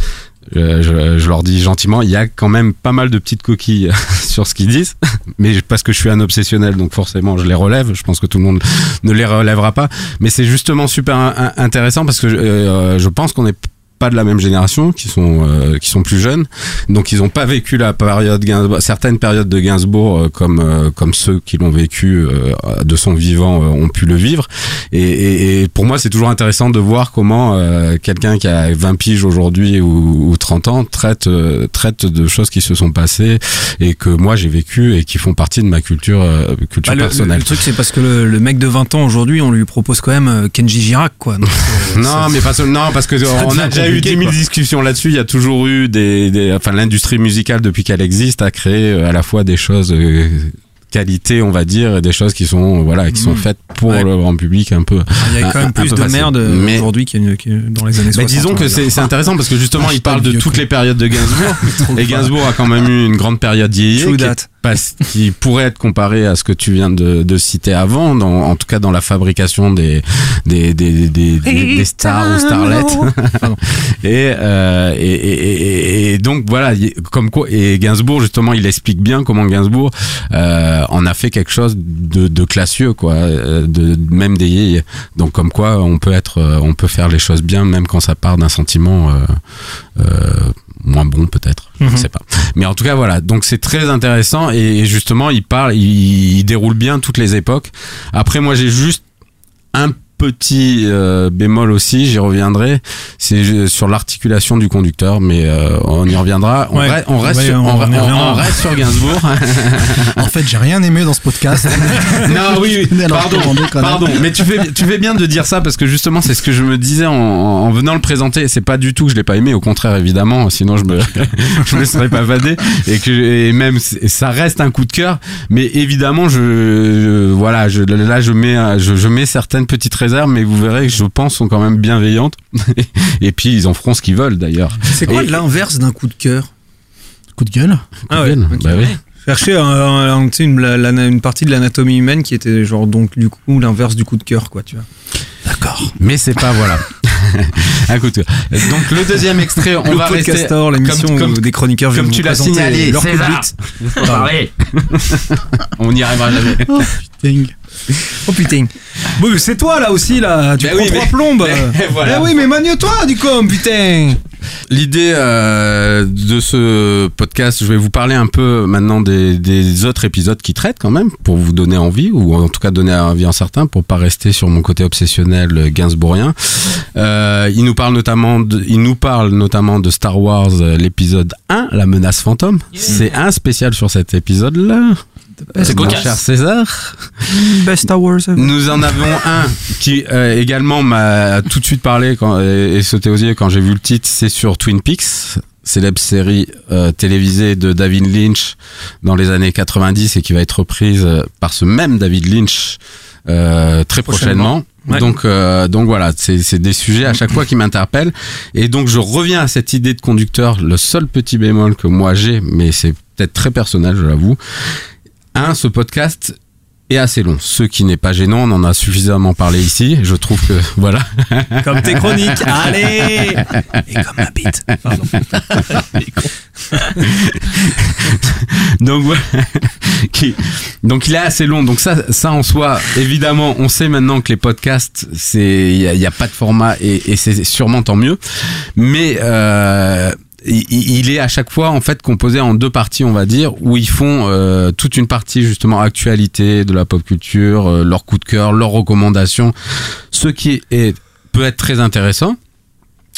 Euh, je, je leur dis gentiment, il y a quand même pas mal de petites coquilles sur ce qu'ils disent, mais parce que je suis un obsessionnel, donc forcément je les relève. Je pense que tout le monde ne les relèvera pas, mais c'est justement super in- intéressant parce que euh, je pense qu'on est pas de la même génération, qui sont euh, qui sont plus jeunes, donc ils ont pas vécu la période Gainsbourg, certaines périodes de Gainsbourg euh, comme euh, comme ceux qui l'ont vécu euh, de son vivant euh, ont pu le vivre. Et, et, et pour moi, c'est toujours intéressant de voir comment euh, quelqu'un qui a 20 piges aujourd'hui ou, ou 30 ans traite euh, traite de choses qui se sont passées et que moi j'ai vécu et qui font partie de ma culture euh, culture Bah, le, le- personnelle. le truc, c'est parce que le, le mec de 20 ans aujourd'hui, on lui propose quand même Kenji Girac, quoi. Donc, Non, ça- mais pas seul- non, parce que on a déjà eu compliqué, 10 000 quoi. discussions là-dessus. Il y a toujours eu des, des enfin, l'industrie musicale depuis qu'elle existe a créé euh, à la fois des choses euh, qualité, on va dire, et des choses qui sont, voilà, qui sont Mhm. faites pour Ouais. le grand public un peu. Il y a quand un même plus de facile. merde euh, Mais- aujourd'hui qu'il y a- y a dans les années 60. disons on que va c'est intéressant parce que justement il parle de toutes les périodes de Gainsbourg et. Gainsbourg a quand même eu une grande période qui, est that. pas- qui pourrait être comparée à ce que tu viens de, de citer avant dans, en tout cas dans la fabrication des des des des, des, des stars ou starlettes Pardon. et, euh, et, et, et, donc voilà comme quoi et Gainsbourg justement il explique bien comment Gainsbourg euh, en a fait quelque chose de, de classieux quoi euh, de même des yéyés. donc comme quoi on peut être euh, on peut faire les choses bien même quand ça part d'un sentiment euh, euh, moins bon peut-être je Mhm. ne sais pas. Mais en tout cas voilà. Donc c'est très intéressant et, et justement il parle il, il déroule bien toutes les époques. Après moi j'ai juste un petit euh, bémol aussi, j'y reviendrai, c'est sur l'articulation du conducteur, mais euh, on y reviendra. On, Ouais. reste, on, reste Ouais, sur, on- on, on y on- reviendra. on reste sur Gainsbourg. En fait, j'ai rien aimé dans ce podcast. non, oui, pardon, mais tu fais, tu fais bien de dire ça parce que justement, c'est ce que je me disais en, en venant le présenter. C'est pas du tout que je l'ai pas aimé, au contraire, évidemment, sinon je me, je me serais pas vadé et que, et même, ça reste un coup de cœur, mais évidemment, je, je- voilà, je, là, je mets, je, je mets certaines petites réserves, mais vous verrez que je pense sont quand même bienveillantes. et puis, ils en feront ce qu'ils veulent d'ailleurs. C'est quoi Et- l'inverse d'un coup de cœur? Coup de gueule? Ah ouais. gueule, bah oui. Chercher un- un- une, la- la- une partie de l'anatomie humaine qui était genre donc du coup l'inverse du coup de cœur quoi tu vois. D'accord. Mais c'est pas voilà. un coup de cœur. Donc le deuxième extrait, on le va rester podcastor, l'émission comme- comme- où des chroniqueurs viennent comme tu l'as présenter signalé, leur coup de. On n'y arrivera jamais. Putain. Oh putain. Bon, mais c'est toi là aussi là, tu Ben prends oui, trois mais- plombes. mais voilà. Eh oui, mais magne-toi du com, putain. L'idée euh, de ce podcast, je vais vous parler un peu maintenant des, des autres épisodes qui traitent quand même, pour vous donner envie, ou en tout cas donner envie en certains, pour pas rester sur mon côté obsessionnel gainsbourgien. Euh, il nous parle notamment, de, il nous parle notamment de Star Wars, euh, l'épisode 1, la menace fantôme. C'est un spécial sur cet épisode-là. C'est Mon cocasse. cher César. Best Star Wars. ever. Nous en avons un qui euh, également m'a tout de suite parlé quand, et, et sauté aux yeux quand j'ai vu le titre. C'est sur Twin Peaks, célèbre série euh, télévisée de David Lynch dans les années 90 et qui va être reprise euh, par ce même David Lynch euh, très prochainement. Ouais. Donc, euh, donc voilà, c'est c'est des sujets à chaque fois qui m'interpellent. Et donc je reviens à cette idée de conducteur. Le seul petit bémol que moi j'ai, mais c'est peut-être très personnel, je l'avoue. Un, ce podcast et assez long. Ce qui n'est pas gênant, on en a suffisamment parlé ici. Je trouve que voilà. Comme tes chroniques. Allez Et comme ma bite. Pardon. donc voilà. Donc il est assez long. Donc ça, ça en soi, évidemment, on sait maintenant que les podcasts, c'est il y, a- il y a pas de format et, et c'est sûrement tant mieux. Mais euh, il, est à chaque fois en fait composé en deux parties, on va dire, où ils font euh, toute une partie justement actualité de la pop culture, euh, leurs coups de cœur, leurs recommandations, ce qui est peut être très intéressant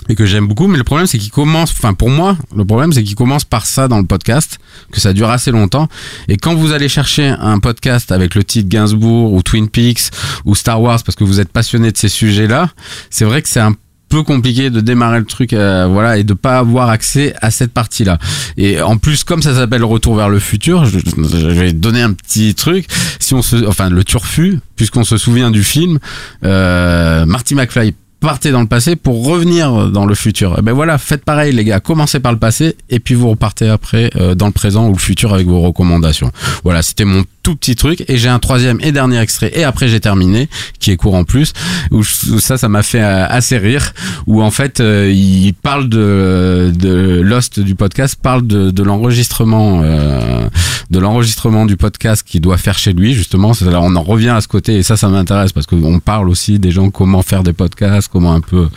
et que j'aime beaucoup. Mais le problème c'est qu'il commence enfin pour moi le problème c'est qu'il commence par ça dans le podcast que ça dure assez longtemps. Et quand vous allez chercher un podcast avec le titre Gainsbourg ou Twin Peaks ou Star Wars parce que vous êtes passionné de ces sujets là c'est vrai que c'est un peu compliqué de démarrer le truc euh, voilà et de pas avoir accès à cette partie là et en plus comme ça s'appelle retour vers le futur je, je vais donner un petit truc si on se enfin le turfu puisqu'on se souvient du film euh, Marty McFly partez dans le passé pour revenir dans le futur. Eh ben voilà, faites pareil les gars, commencez par le passé et puis vous repartez après euh, dans le présent ou le futur avec vos recommandations. Voilà, c'était mon tout petit truc. Et j'ai un troisième et dernier extrait. Et après j'ai terminé qui est court en plus où ça ça m'a fait euh, assez rire où en fait euh, il parle de de Lost du podcast parle de, de l'enregistrement euh, de l'enregistrement du podcast qu'il doit faire chez lui justement. Là on en revient à ce côté et ça ça m'intéresse parce qu'on parle aussi des gens comment faire des podcasts comment un peu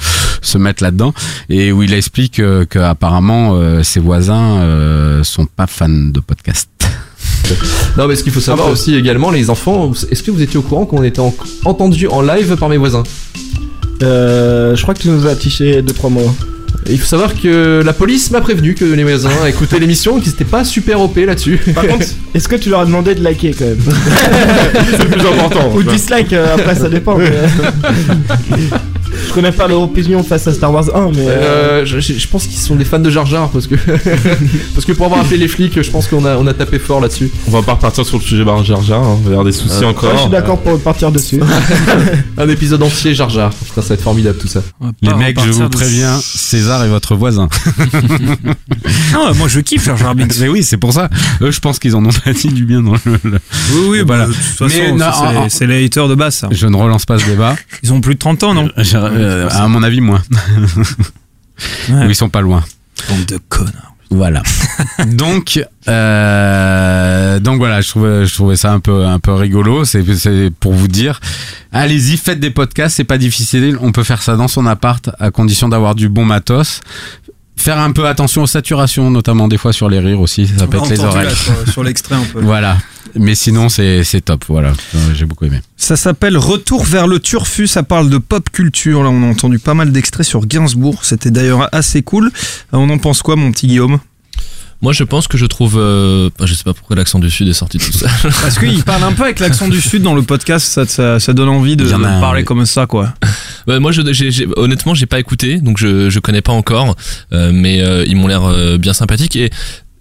se mettre là-dedans. Et où il explique euh, que apparemment euh, ses voisins euh, sont pas fans de podcasts Non, mais ce qu'il faut savoir aussi également, les enfants, est-ce que vous étiez au courant qu'on était en- entendu en live par mes voisins? Euh, je crois que tu nous as affiché deux trois mots. Il faut savoir que la police m'a prévenu que les voisins écoutaient l'émission et qu'ils étaient pas super OP là-dessus. Par contre, est-ce que tu leur as demandé de liker quand même? C'est le plus important. Ou dislike, euh, après ça dépend. mais- je connais pas leur opinion face à Star Wars 1, mais. Euh, je, je- pense qu'ils sont des fans de Jar Jar parce que parce que pour avoir appelé les flics, je pense qu'on a on a tapé fort là-dessus. On va pas repartir sur le sujet Jar Jar, hein. il va y avoir des soucis Euh, encore. Ouais, je suis d'accord pour partir dessus. Un épisode entier Jar Jar. Putain, ça va être formidable tout ça. les mecs je vous préviens César est votre voisin Ah, moi je kiffe Jar Jar Binks. mais oui c'est pour ça eux je pense qu'ils en ont pas dit du bien dans le, le- Oui, oui, Voilà. bah, de toute façon, non, c'est- les haters de base, ça. je ne relance pas ce débat Ils ont plus de 30 ans, non? Je- euh, à mon avis moins Ouais. Ou ils sont pas loin Bande de connards. Voilà. donc, euh, donc voilà, je trouvais, je trouvais ça un peu, un peu rigolo. C'est pour vous dire, allez-y, faites des podcasts, c'est pas difficile. On peut faire ça dans son appart à condition d'avoir du bon matos. Faire un peu attention aux saturations, notamment des fois sur les rires aussi, ça être les oreilles. là, sur- sur l'extrait un peu. Voilà. Mais sinon, c'est, c'est top. Voilà. Euh, J'ai beaucoup aimé. Ça s'appelle Retour vers le turfu, ça parle de pop culture. Là, on a entendu pas mal d'extraits sur Gainsbourg. C'était d'ailleurs assez cool. Euh, On en pense quoi, mon petit Guillaume? Moi, je pense que je trouve. euh, je sais pas pourquoi l'accent du Sud est sorti tout ça. Parce qu'il parle un peu avec l'accent du Sud dans le podcast, ça, ça, ça donne envie de, a de un, parler oui. comme ça, quoi. Ouais, moi, je, j'ai, j'ai- honnêtement, j'ai pas écouté, donc je, je connais pas encore, euh, mais euh, ils m'ont l'air euh, bien sympathiques et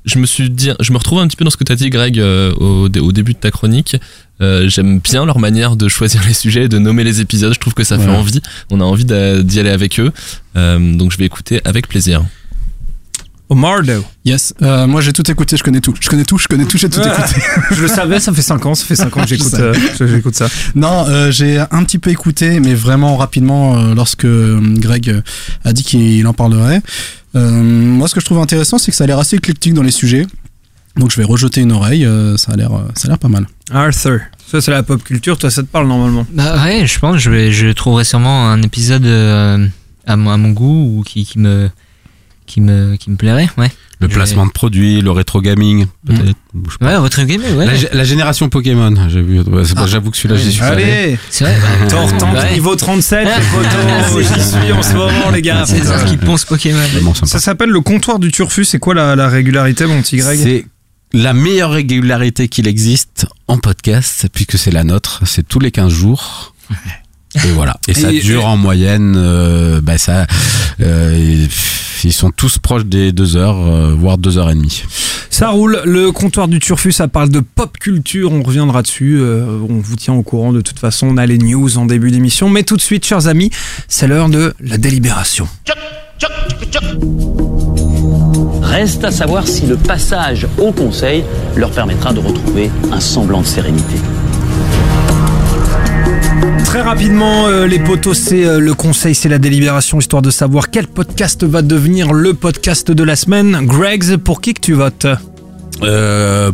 je me suis dit, je me retrouve un petit peu dans ce que t'as dit, Greg, euh, au, au début de ta chronique. Euh, j'aime bien leur manière de choisir les sujets, et de nommer les épisodes. Je trouve que ça fait envie. On a envie d'y aller avec eux, Euh, donc je vais écouter avec plaisir. Omardo. Yes, euh, moi j'ai tout écouté, je connais tout. Je connais tout, je connais tout, j'ai tout Ouais. écouté. Je le savais, ça fait 5 ans, ça fait 5 ans que j'écoute, euh, que j'écoute ça. Non, euh, j'ai un petit peu écouté, mais vraiment rapidement euh, lorsque Greg a dit qu'il en parlerait. Euh, moi, ce que je trouve intéressant, c'est que ça a l'air assez éclectique dans les sujets. Donc, je vais rejeter une oreille. euh, ça a l'air, ça a l'air pas mal. Arthur. Ça, c'est la pop culture, toi, ça te parle normalement? Bah ouais, je pense, je, vais, je trouverai sûrement un épisode euh, à, mon, à mon goût ou qui, qui me qui me qui me plairait, ouais. Le placement de produits, le rétro gaming, peut-être. je sais pas. Ouais, retro gaming, ouais. La, gé- la génération Pokémon, j'ai vu. ouais, c'est- Ah. J'avoue que celui-là, j'y suis Allez. allé. C'est vrai. Tortank, ouais. niveau 37, les potos, j'y suis en ce moment, les gars. C'est ça qui ponce Pokémon. Ça s'appelle le comptoir du turfu. C'est quoi la, la régularité, mon petit Greg? C'est la meilleure régularité qu'il existe en podcast, puisque c'est la nôtre. C'est tous les 15 jours. Et voilà. Et ça Et- dure en moyenne, euh, bah ça, euh, ils sont tous proches des deux heures, euh, voire deux heures et demie. Ça roule, le comptoir du turfu, ça parle de pop culture, on reviendra dessus, euh, on vous tient au courant de toute façon, on a les news en début d'émission, mais tout de suite, chers amis, c'est l'heure de la délibération. Reste à savoir si le passage au Conseil leur permettra de retrouver un semblant de sérénité. Très rapidement, euh, les potos, c'est euh, le conseil, c'est la délibération, histoire de savoir quel podcast va devenir le podcast de la semaine. Gregs, pour qui que tu votes Euh,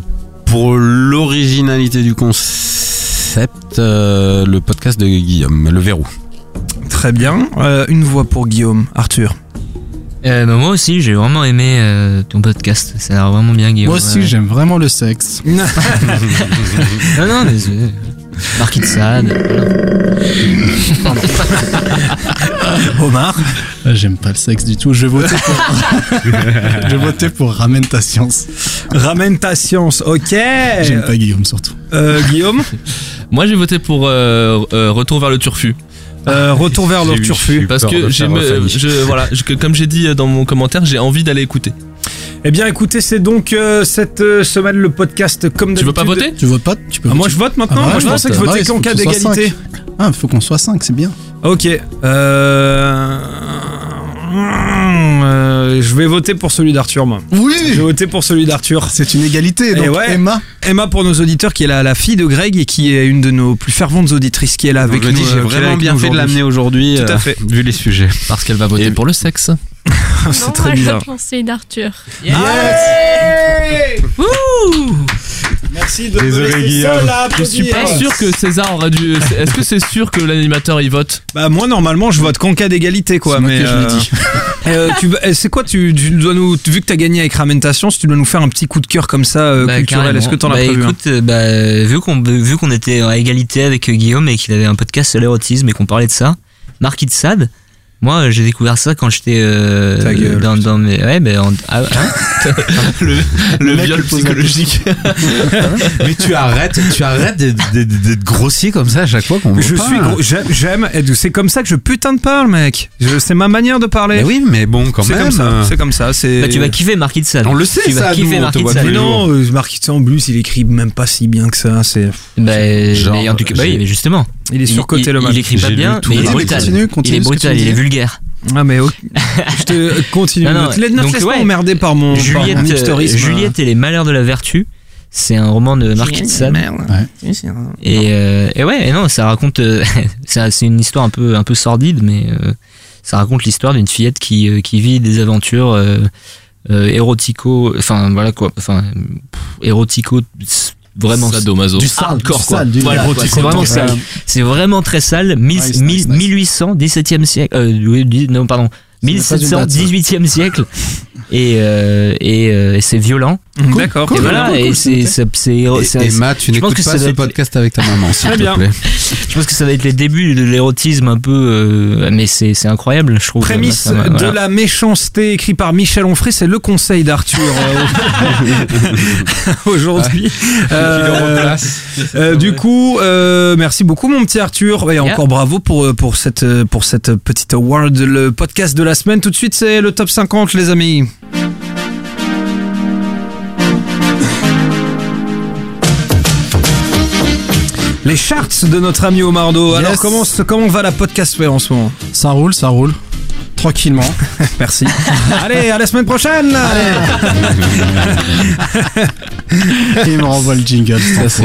pour l'originalité du concept, euh, le podcast de Guillaume, Le Verrou. Très bien. Euh, une voix pour Guillaume. Arthur. Euh, bah, moi aussi, j'ai vraiment aimé euh, ton podcast. Ça a l'air vraiment bien, Guillaume. Moi aussi, Ouais. j'aime vraiment le sexe. non, non, mais. Euh, Marquis de Sade. voilà. Omar Ah, J'aime pas le sexe du tout. Je vais voter pour, je vais voter pour Ramène ta science. Ramène ta science, ok. J'aime pas Guillaume surtout. Euh, Guillaume? Moi j'ai voté pour euh, euh, Retour vers le turfu. Euh, Retour vers le turfu. Parce peur de que j'ai faire me- faillite. je, voilà, je- que- comme j'ai dit dans mon commentaire, j'ai envie d'aller écouter. Eh bien, écoutez, c'est donc euh, cette euh, semaine le podcast comme Tu veux pas d'habitude. voter Tu votes pas tu peux Ah, moi, je vote maintenant. Ah, moi, je pensais que je vote. votais Ah, il qu'en faut cas qu'on soit d'égalité. cinq. Ah, il faut qu'on soit 5, c'est bien. Ok. Euh... euh, je vais voter pour celui d'Arthur, moi. Oui Je vais voter pour celui d'Arthur. C'est une égalité. Et Donc, ouais, Emma. Emma pour nos auditeurs, qui est la, la fille de Greg et qui est une de nos plus ferventes auditrices, qui est là avec je nous. dis, j'ai euh, qui est là vraiment avec bien nous fait de l'amener aujourd'hui, Tout à euh, fait. vu les sujets. Parce qu'elle va voter pour le sexe. C'est Non, très moi, bizarre. je d'Arthur. Merci de Désolé, me laisser Guillaume. seul à Je suis pas sûr que César aurait dû. Est-ce que c'est sûr que l'animateur y vote Bah moi normalement je vote qu'en cas d'égalité quoi. Mais euh, tu veux- eh, c'est quoi tu, tu dois nous vu que t'as gagné avec Ramentation, si tu dois nous faire un petit coup de cœur comme ça euh, Bah, culturel, est-ce que t'en as carrément. prévu bah, écoute, euh, bah, vu qu'on vu qu'on était à égalité avec euh, Guillaume et qu'il avait un podcast sur l'érotisme et qu'on parlait de ça, Marquis de Sade. Moi, euh, j'ai découvert ça quand j'étais euh, dans, dans mes ouais, ben en- ah, hein Le, le viol psychologique. Mais tu arrêtes, tu arrêtes d'être- grossier comme ça à chaque fois qu'on Je parle. suis gros, j'aime, j'aime, c'est comme ça que je putain de parle mec. C'est ma manière de parler. Mais oui, mais bon, quand c'est même. comme ça, c'est comme ça, c'est. bah, tu vas kiffer Marquis de Sade. On le sait, tu vas ça, kiffer on te Marquis de Sade. Mais non, euh, Marquis en plus, il écrit même pas si bien que ça. C'est. Bah, Genre, mais en tout cas, bah oui, mais justement. Il est surcoté il, le match. il écrit pas bien, mais il est brutal. continue, continue il est brutal, il est vulgaire. Ah mais ok. je te continue. Non, non, ne te, ne te donc, laisse ouais. pas emmerder par mon, par Juliette, mon euh. Juliette et les malheurs de la vertu. C'est un roman de Marquis de Sade. Et, euh, et ouais, et non, ça raconte. euh, c'est une histoire un peu, un peu sordide, mais euh, ça raconte l'histoire d'une fillette qui, euh, qui vit des aventures euh, euh, érotico. Enfin, voilà quoi. Enfin, érotico. Vraiment Sadomaso. Du sale, hardcore, du quoi. sale, du Voilà, quoi, c'est vraiment Ouais. sale. C'est vraiment très sale. Mille- Nice, mille- nice, nice. 1800, 17e siècle. Euh, non, pardon. n'est pas une 1700, date, ça. 18e siècle. Et, euh, et, euh, et c'est violent. Mmh, D'accord. Et voilà, cool, et cool, c'est, c'est c'est, c'est, c'est- Et, Emma, tu je pense n'écoutes que ça pas doit ce être- podcast avec ta maman, s'il Très te bien. plaît. je pense que ça va être les débuts de l'érotisme un peu, euh, mais c'est, c'est incroyable, je trouve. Prémisse Ça m'a- de voilà. la méchanceté écrit par Michel Onfray, c'est le conseil d'Arthur euh, aujourd'hui. Euh, euh, du coup, euh, merci beaucoup mon petit Arthur et Yeah. encore bravo pour euh, pour cette euh, pour cette petite award, le podcast de la semaine. Tout de suite, c'est le top 50 les amis. Les charts de notre ami Omardo. Alors comment comment va la podcastphère en ce moment? Ça roule, ça roule. Tranquillement. Merci. Allez, à la semaine prochaine. Il me renvoie le jingle. Ça.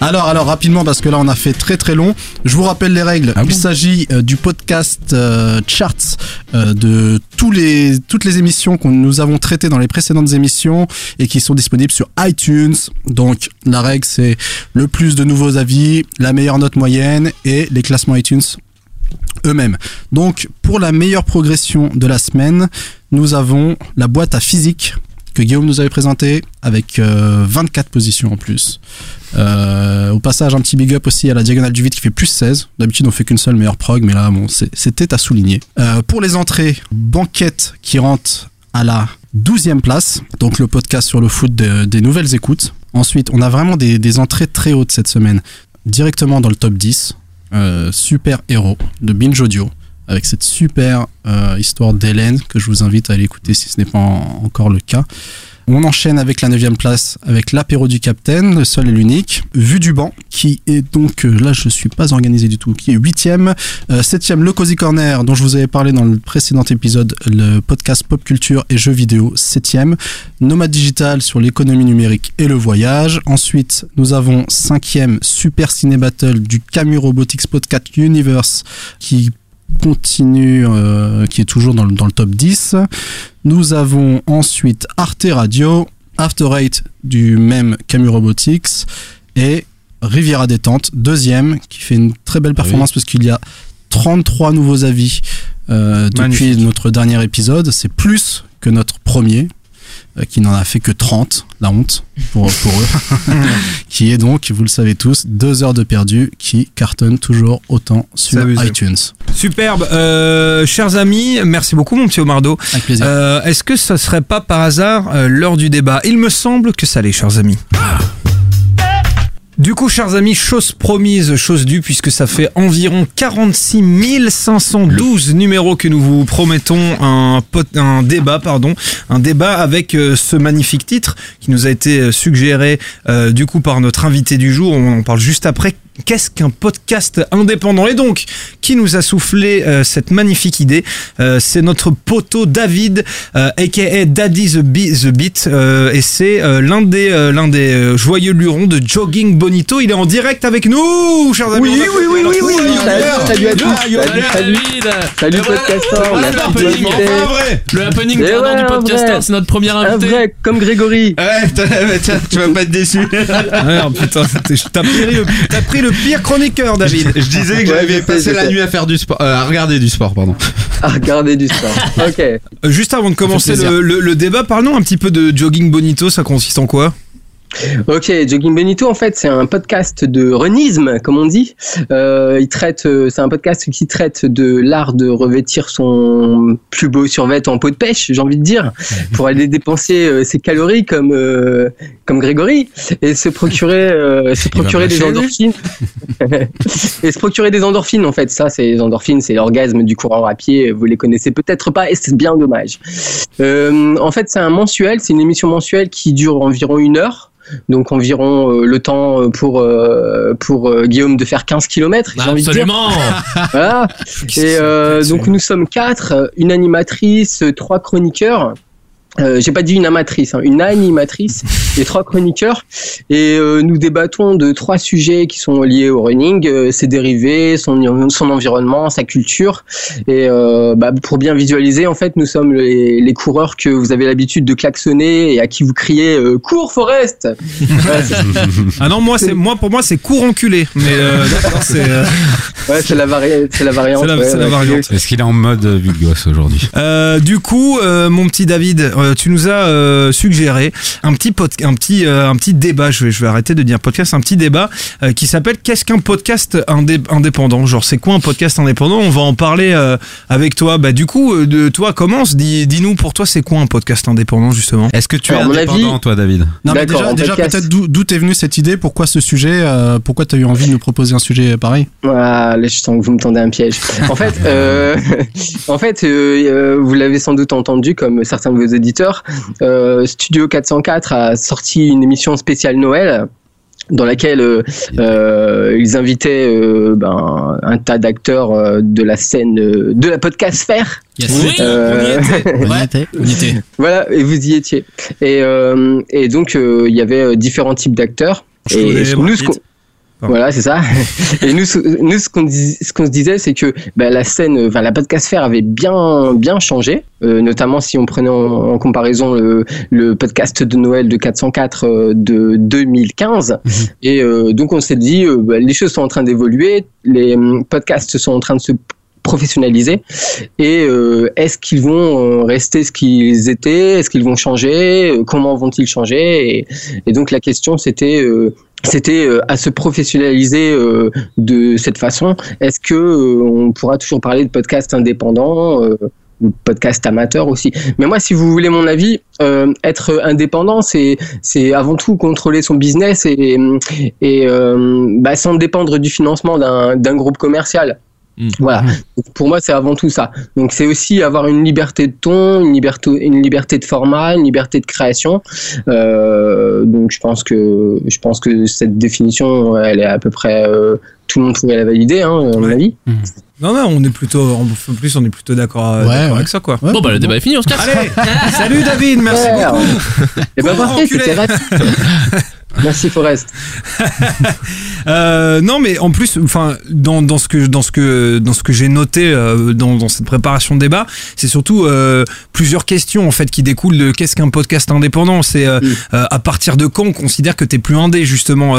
Alors, alors rapidement parce que là on a fait très très long. Je vous rappelle les règles. Ah Il bon s'agit euh, du podcast euh, charts euh, de tous les toutes les émissions que nous avons traitées dans les précédentes émissions et qui sont disponibles sur iTunes. Donc la règle c'est le plus de nouveaux avis, la meilleure note moyenne et les classements iTunes eux-mêmes. Donc pour la meilleure progression de la semaine, nous avons la boîte à physique que Guillaume nous avait présentée avec euh, 24 positions en plus. Euh, au passage, un petit big up aussi à la diagonale du vide qui fait plus 16. D'habitude, on fait qu'une seule meilleure prog, mais là, bon, c'était à souligner. Euh, pour les entrées, Banquette qui rentre à la 12e place, donc le podcast sur le foot de- des nouvelles écoutes. Ensuite, on a vraiment des entrées très hautes cette semaine. Directement dans le top 10, euh, Super Héros de Binge Audio, avec cette super euh, histoire d'Hélène que je vous invite à aller écouter si ce n'est pas en- encore le cas. On enchaîne avec la 9 place avec l'apéro du Capitaine, le seul et l'unique. Vue du banc, qui est donc, euh, là je suis pas organisé du tout, qui est 8ème. 7ème, le Cozy Corner, dont je vous avais parlé dans le précédent épisode, le podcast pop culture et jeux vidéo, 7ème. Nomade Digital sur l'économie numérique et le voyage. Ensuite, nous avons 5ème Super Ciné Battle du Camus Robotics Podcast Universe, qui continue, euh, qui est toujours dans le, dans le top 10. Nous avons ensuite Arte Radio, After Eight du même Camus Robotics et Riviera Détente, deuxième, qui fait une très belle performance parce qu'il y a 33 nouveaux avis euh, depuis notre dernier épisode. C'est plus que notre premier, qui n'en a fait que 30, la honte pour, pour eux. qui est donc, vous le savez tous, deux heures de perdu, qui cartonne toujours autant sur abusé. iTunes. Superbe. Euh, chers amis, merci beaucoup mon petit Omardo. Avec plaisir. Euh, Est-ce que ça serait pas par hasard euh, l'heure du débat? Il me semble que ça l'est, chers amis. Du coup, chers amis, chose promise, chose due, puisque ça fait environ 46 512 numéros que nous vous promettons un, débat, pardon, un débat avec euh, ce magnifique titre qui nous a été euh, suggéré euh, du coup par notre invité du jour. On en parle juste après. Qu'est-ce qu'un podcast indépendant? Et donc, qui nous a soufflé euh, cette magnifique idée? Euh, C'est notre poteau David, euh, aka Daddy the, Be- the Beat, euh, et c'est euh, l'un des, euh, l'un des euh, joyeux lurons de Jogging Bonito. Il est en direct avec nous, chers amis. Oui, oui, oui, oui, oui, salut, salut à tous, salut, salut. Salut, podcasteur, Voilà, merci le happening, ouais, du podcaster, c'est notre premier Un invité. vrai, comme Grégory. Ouais, tiens, tu vas pas être déçu. Ah, putain, t'es- t'as pris, le- t'as pris le pire chroniqueur, David. Je disais que Ouais, j'avais passé la nuit à faire du sport, euh, à regarder du sport, pardon. À regarder du sport. Ok. Juste avant de commencer le, le- le débat, parlons un petit peu de Jogging Bonito. Ça consiste en quoi? Ok, Jogging Benito, en fait, c'est un podcast de runisme, comme on dit. Euh, il traite, euh, c'est un podcast qui traite de l'art de revêtir son plus beau survêt en peau de pêche, j'ai envie de dire, pour aller dépenser euh, ses calories comme euh, comme Grégory et se procurer euh, se procurer des lui. endorphines et se procurer des endorphines. En fait, ça, c'est les endorphines, c'est l'orgasme du courant à pied. Vous les connaissez peut-être pas et c'est bien dommage. En fait, c'est un mensuel, c'est une émission mensuelle qui dure environ une heure. Donc environ euh, le temps pour euh, pour euh, Guillaume de faire 15 km, j'ai envie de dire. Absolument. Voilà. Et euh, donc nous sommes quatre, une animatrice, trois chroniqueurs. Euh, J'ai pas dit une amatrice, hein, une animatrice et trois chroniqueurs. Et euh, nous débattons de trois sujets qui sont liés au running, euh, ses dérivés, son, son environnement, sa culture. Et euh, bah, pour bien visualiser, en fait, nous sommes les, les coureurs que vous avez l'habitude de klaxonner et à qui vous criez euh, cours Forest. Ah non, moi, c'est moi pour moi c'est court enculé. Mais d'accord, c'est ouais, c'est la, vari- c'est la variante. C'est la- ouais, variante. Est-ce qu'il est en mode euh, vulgos aujourd'hui? Euh, du coup, euh, mon petit David, euh, tu nous as euh, suggéré un petit pod- un petit euh, un petit débat. Je vais, je vais arrêter de dire podcast, un petit débat euh, qui s'appelle Qu'est-ce qu'un podcast indé- indépendant? Genre, c'est quoi un podcast indépendant? On va en parler euh, avec toi. Bah, du coup, euh, de toi, commence. Dis, dis-nous pour toi, c'est quoi un podcast indépendant justement? Est-ce que tu Alors, es à mon indépendant, avis- toi, David? Non, mais déjà, en déjà podcast. peut-être d'où t'es venue cette idée? Pourquoi ce sujet euh, Pourquoi t'as eu envie de nous proposer un sujet pareil? Ah, là, je sens que vous me tendez un piège. En fait, euh, en fait, euh, euh, vous l'avez sans doute entendu, comme certains de vos éditeurs, euh, Studio 404 a sorti une émission spéciale Noël dans laquelle euh, euh, ils invitaient euh, ben, un tas d'acteurs de la scène de la podcast sphère. Oui, On y était. On y était. Voilà, et vous y étiez. Et, et donc, il y avait différents types d'acteurs. Et nous, ce. Pardon. voilà, c'est ça. Et nous, nous ce qu'on ce qu'on se disait, c'est que bah, la scène, enfin la podcastphère avait bien, bien changé. Euh, notamment si on prenait en, en comparaison le, le podcast de Noël de 404 euh, de 2015. Et euh, donc on s'est dit, euh, bah, les choses sont en train d'évoluer, les hum, podcasts sont en train de se professionnaliser et euh, est-ce qu'ils vont euh, rester ce qu'ils étaient? Est-ce qu'ils vont changer? Euh, comment vont-ils changer? Et, donc la question c'était c'était à se professionnaliser de cette façon. Est-ce que on pourra toujours parler de podcast indépendant ou podcast amateur aussi? Mais moi, si vous voulez mon avis, être indépendant, c'est avant tout contrôler son business et bah, sans dépendre du financement d'un groupe commercial. Voilà. Donc, pour moi, c'est avant tout ça. Donc, c'est aussi avoir une liberté de ton, une liberté, une liberté de format, une liberté de création. Euh, donc, je pense que, je pense que cette définition, elle est à peu près, euh, tout le monde pourrait la valider, hein, à mon avis. Non, non, on est plutôt, en plus, on est plutôt d'accord euh, Ouais, d'accord ouais. avec ça, quoi. Bon, bah, le débat est fini, on se casse. Allez, salut David, merci beaucoup. Et ben, Gros parfait, c'était rapide. Merci, Forest. Euh, non, mais en plus, enfin, dans, dans ce que dans ce que dans ce que j'ai noté euh, dans, dans cette préparation de débat, c'est surtout euh, plusieurs questions en fait qui découlent de qu'est-ce qu'un podcast indépendant. C'est euh, à partir de quand on considère que t'es plus indé justement.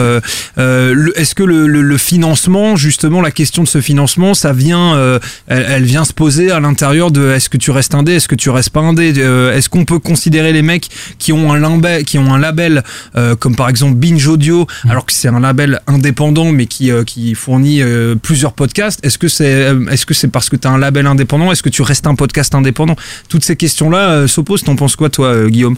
Est-ce que le, le, le financement, justement, la question de ce financement, ça vient, elle, elle vient se poser à l'intérieur de est-ce que tu restes indé, est-ce que tu restes pas indé, est-ce qu'on peut considérer les mecs qui ont un label, qui ont un label comme par exemple Binge Audio, alors que c'est un label indépendant mais qui euh, qui fournit euh, plusieurs podcasts. Est-ce que c'est euh, est-ce que c'est parce que tu as un label indépendant Est-ce que tu restes un podcast indépendant? Toutes ces questions-là s'opposent. T'en penses quoi toi, Guillaume?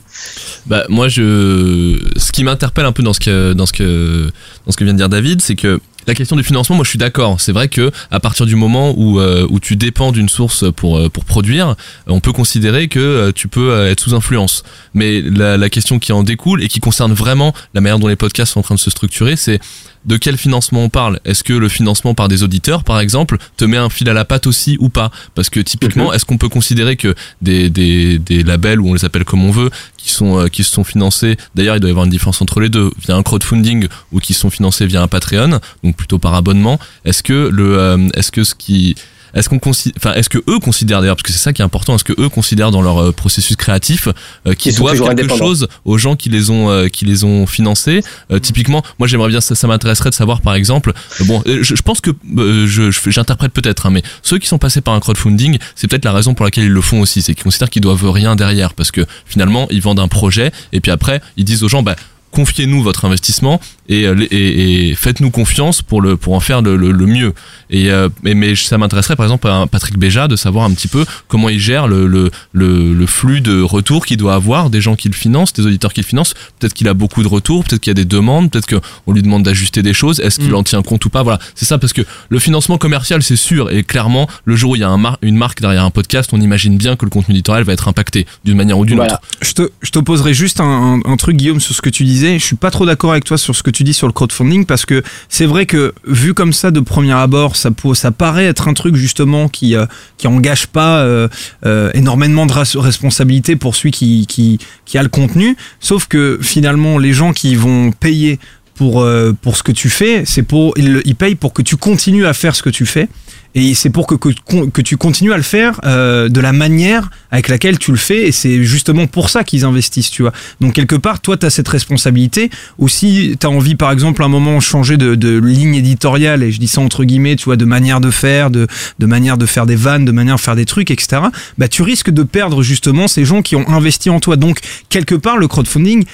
Bah moi je ce qui m'interpelle un peu dans ce que dans ce que dans ce que vient de dire David, c'est que la question du financement, moi je suis d'accord. C'est vrai que à partir du moment où euh, où tu dépends d'une source pour euh, pour produire, on peut considérer que euh, tu peux euh, être sous influence. Mais la, la question qui en découle et qui concerne vraiment la manière dont les podcasts sont en train de se structurer, c'est de quel financement on parle Est-ce que le financement par des auditeurs, par exemple, te met un fil à la patte aussi ou pas? Parce que typiquement, est-ce qu'on peut considérer que des, des, des labels, ou on les appelle comme on veut, qui sont euh, qui se sont financés, d'ailleurs il doit y avoir une différence entre les deux, via un crowdfunding ou qui sont financés via un Patreon, donc plutôt par abonnement. Est-ce que le, euh, est-ce que ce qui est-ce qu'on considère, enfin, est-ce que eux considèrent d'ailleurs, parce que c'est ça qui est important, est-ce que eux considèrent dans leur euh, processus créatif euh, qu'ils doivent quelque chose aux gens qui les ont euh, qui les ont financés? Euh, Typiquement, moi j'aimerais bien ça, ça m'intéresserait de savoir par exemple, bon, je, je pense que je je- j'interprète peut-être, hein, mais ceux qui sont passés par un crowdfunding, c'est peut-être la raison pour laquelle ils le font aussi, c'est qu'ils considèrent qu'ils doivent rien derrière, parce que finalement ils vendent un projet et puis après ils disent aux gens, bah confiez-nous votre investissement et, euh, et, et faites-nous confiance pour le pour en faire le, le, le mieux. Et euh, mais, mais ça m'intéresserait par exemple à Patrick Béja de savoir un petit peu comment il gère le le, le, le flux de retours qu'il doit avoir des gens qui le financent, des auditeurs qui le financent. Peut-être qu'il a beaucoup de retours, peut-être qu'il y a des demandes, peut-être qu'on lui demande d'ajuster des choses. Est-ce qu'il Mm. en tient compte ou pas? Voilà, c'est ça parce que le financement commercial c'est sûr et clairement le jour où il y a un mar- une marque derrière un podcast, on imagine bien que le contenu éditorial va être impacté d'une manière ou d'une autre. Je te, je te poserai juste un, un- un truc, Guillaume, sur ce que tu disais. Je suis pas trop d'accord avec toi sur ce que tu dis sur le crowdfunding parce que c'est vrai que vu comme ça de premier abord, ça, peut- ça paraît être un truc justement qui euh, qui engage pas euh, euh, énormément de responsabilité pour celui qui, qui qui a le contenu. Sauf que finalement, les gens qui vont payer pour euh, pour ce que tu fais, c'est pour ils, ils payent pour que tu continues à faire ce que tu fais. Et c'est pour que, que, que tu continues à le faire euh, de la manière avec laquelle tu le fais. Et c'est justement pour ça qu'ils investissent, tu vois. Donc quelque part, toi, tu as cette responsabilité. Aussi, tu as envie, par exemple, à un moment, changer de, de ligne éditoriale, et je dis ça entre guillemets, tu vois, de manière de faire, de, de manière de faire des vannes, de manière de faire des trucs, etc. Bah, tu risques de perdre justement ces gens qui ont investi en toi. Donc, quelque part, le crowdfunding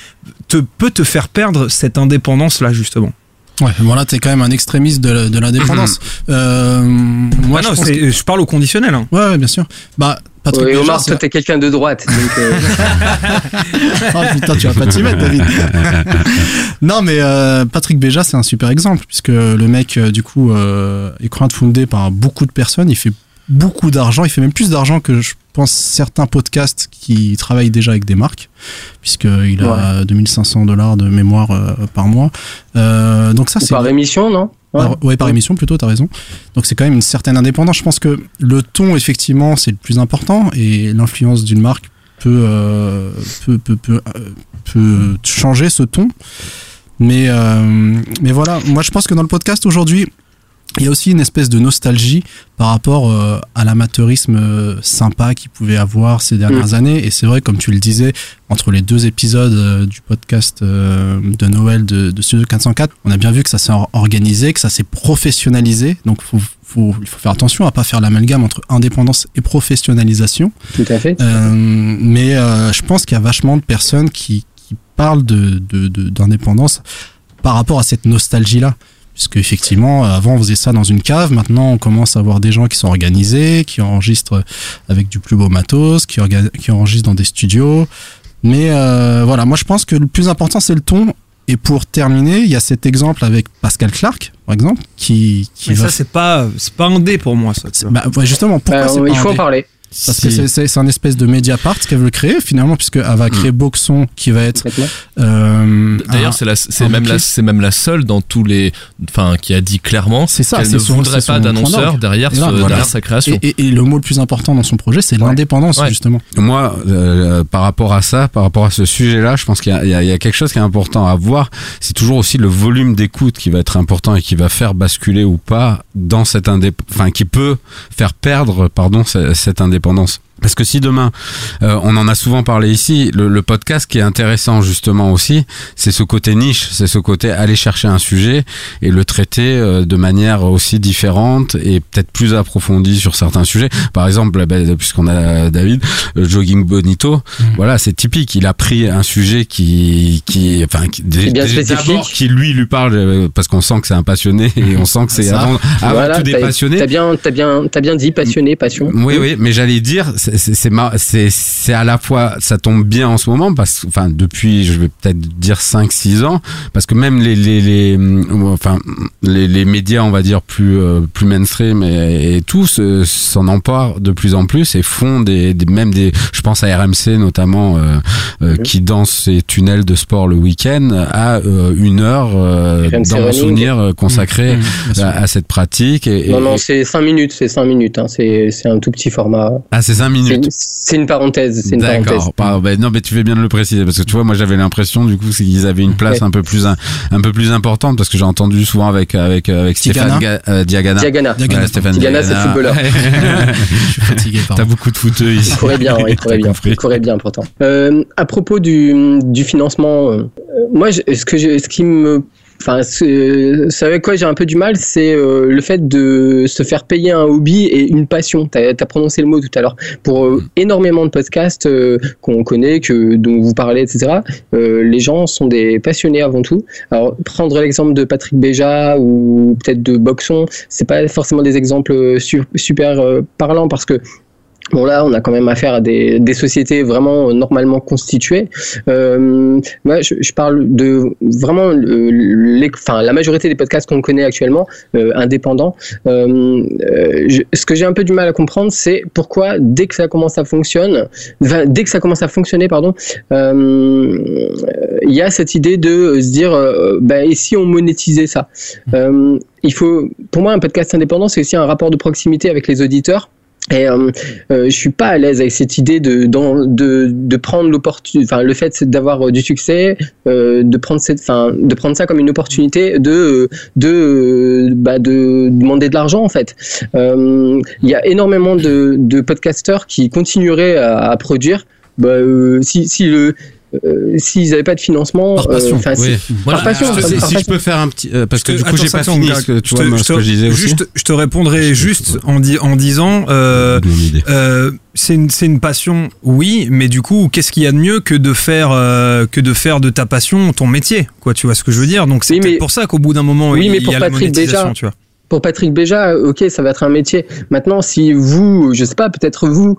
te, peut te faire perdre cette indépendance-là, justement. Ouais, voilà, t'es quand même un extrémiste de, de l'indépendance. euh, moi, Ah non, je, pense que- je parle au conditionnel. hein. Ouais, ouais, bien sûr. Bah, Patrick Oui, Omar, toi, t'es quelqu'un de droite. Donc, euh, oh putain, tu vas pas t'y mettre, David. non, mais euh, Patrick Béja, c'est un super exemple, puisque le mec, euh, du coup, euh, est crowdfundé par beaucoup de personnes. Il fait beaucoup d'argent. Il fait même plus d'argent que je pense certains podcasts qui travaillent déjà avec des marques, puisqu'il a 2500 dollars de mémoire euh, par mois. Euh, donc ça, c'est par émission, non? Par- ouais, par émission plutôt, t'as raison. Donc c'est quand même une certaine indépendance. Je pense que le ton, effectivement, c'est le plus important et l'influence d'une marque peut, euh, peut, peut, peut, euh, peut changer ce ton. Mais, euh, mais voilà, moi je pense que dans le podcast aujourd'hui, il y a aussi une espèce de nostalgie par rapport euh, à l'amateurisme euh, sympa qu'il pouvait avoir ces dernières Mm. années. Et c'est vrai, comme tu le disais, entre les deux épisodes euh, du podcast de Noël de, de Studio 404, on a bien vu que ça s'est or- organisé, que ça s'est professionnalisé. Donc faut, faut, il faut faire attention à pas faire l'amalgame entre indépendance et professionnalisation. Tout à fait. Mais je pense qu'il y a vachement de personnes qui, qui parlent de, de, de- d'indépendance par rapport à cette nostalgie-là. Puisque effectivement, avant on faisait ça dans une cave, maintenant on commence à voir des gens qui sont organisés, qui enregistrent avec du plus beau matos, qui, enregistrent dans des studios. Mais euh, voilà, moi je pense que le plus important c'est le ton Et pour terminer, il y a cet exemple avec Pascal Clark, par exemple, qui, qui Mais va ça, c'est pas, c'est pas un dé pour moi, ça. bah, ouais, justement, pourquoi Euh, c'est il pas faut un en parler. Parce que c'est- c'est c'est un espèce de Mediapart qu'elle veut créer finalement, puisqu'elle va Hmm. créer Boxon qui va être. euh, D'ailleurs, un- c'est c'est même la, c'est même la seule dans tous les, enfin, qui a dit clairement ça, qu'elle c'est ne son- voudrait c'est pas d'annonceur derrière, Et ce- là, voilà. derrière sa création. Et, et- et le mot le plus important dans son projet, c'est l'indépendance justement. Moi, euh, par rapport à ça, par rapport à ce sujet-là, je pense qu'il y, a- il y a- il y a quelque chose qui est important à voir. C'est toujours aussi le volume d'écoute qui va être important et qui va faire basculer ou pas dans cette indép, enfin, qui peut faire perdre, pardon, ce- cette indépendance l'indépendance. Parce que si demain, euh, on en a souvent parlé ici, le, le podcast qui est intéressant justement aussi, c'est ce côté niche, c'est ce côté aller chercher un sujet et le traiter euh, de manière aussi différente et peut-être plus approfondie sur certains sujets. Par exemple, ben, puisqu'on a David, le jogging bonito, voilà, c'est typique. Il a pris un sujet qui, qui, enfin, qui, d'abord, qui lui lui parle euh, parce qu'on sent que c'est un passionné et on sent que c'est avant, avant Voilà, tout des passionnés. T'as bien, t'as bien, t'as bien dit passionné, passion. Oui, oui, mais j'allais dire, c'est- c'est à la fois, ça tombe bien en ce moment, parce que, enfin, depuis, je vais peut-être dire 5-6 ans, parce que même les, les, les, hum, enfin, les, les médias, on va dire, plus, euh, plus mainstream et, et tout, se- s'en emparent de plus en plus et font des, des même des, je pense à RMC notamment, euh, euh, qui dans ces tunnels de sport le week-end, a euh, une heure, euh, dans mon souvenir, euh, consacrée Mmh, sûr. à, à cette pratique. Et, Non, et- non, c'est 5 minutes, c'est 5 minutes, hein, c'est c'est un tout petit format. Ah, c'est 5 minutes. C'est- C'est une parenthèse, c'est une parenthèse. D'accord. Ben non, mais tu fais bien de le préciser parce que tu vois, moi j'avais l'impression du coup qu'ils avaient une place Ouais. un peu plus un, un peu plus importante parce que j'ai entendu souvent avec avec avec Tigana. Stéphane Ga- euh, Diagana. Diagana. Stéphane Tigana, c'est le footballeur. je suis fatigué. T'as beaucoup de footeux ici. Il courait bien, il courait bien, il courait bien pourtant. Euh, à propos du, du financement, euh, moi, je- ce que je, ce qui me Enfin, ce, ce avec quoi j'ai un peu du mal, c'est euh, le fait de se faire payer un hobby et une passion. Tu as, prononcé le mot tout à l'heure. Pour euh, énormément de podcasts euh, qu'on connaît, que, dont vous parlez, etc., euh, les gens sont des passionnés avant tout. Alors, prendre l'exemple de Patrick Béja ou peut-être de Boxon, c'est pas forcément des exemples su- super euh, parlants parce que Bon là, on a quand même affaire à des, des sociétés vraiment normalement constituées. Euh, moi, je, je parle de vraiment le- les, enfin, la majorité des podcasts qu'on connaît actuellement euh, indépendants. Euh, euh, je- ce que j'ai un peu du mal à comprendre, c'est pourquoi dès que ça commence à fonctionner, dès que ça commence à fonctionner, pardon, euh, il y a cette idée de se dire, euh, bah, et si on monétisait ça? Euh, Il faut, pour moi, un podcast indépendant, c'est aussi un rapport de proximité avec les auditeurs. Et euh, euh, je suis pas à l'aise avec cette idée de de, prendre l'opportunité, enfin le fait d'avoir euh, du succès, euh, de prendre cette, enfin de prendre ça comme une opportunité de bah, de demander de l'argent en fait. Il y a énormément de, de podcasteurs qui continueraient à, produire. Bah, si le euh, s'ils n'avaient pas de financement, Par passion, euh, oui. par passion, Je te- par si, si je peux faire un petit, euh, parce que du coup j'ai pas fini gars, que tu je vois te- moi, je ce te- que je disais aussi. juste, je te répondrai juste en, di- en disant euh, c'est une, passion, oui, mais du coup, qu'est-ce qu'il y a de mieux que de faire euh, que de faire de ta passion ton métier, quoi Tu vois ce que je veux dire? Donc c'est peut-être pour ça qu'au bout d'un moment, Oui, il, mais il pour y a la Patrick monétisation, déjà, tu vois. pour Patrick Béja, ok, ça va être un métier. Maintenant, si vous, je sais pas, peut-être vous,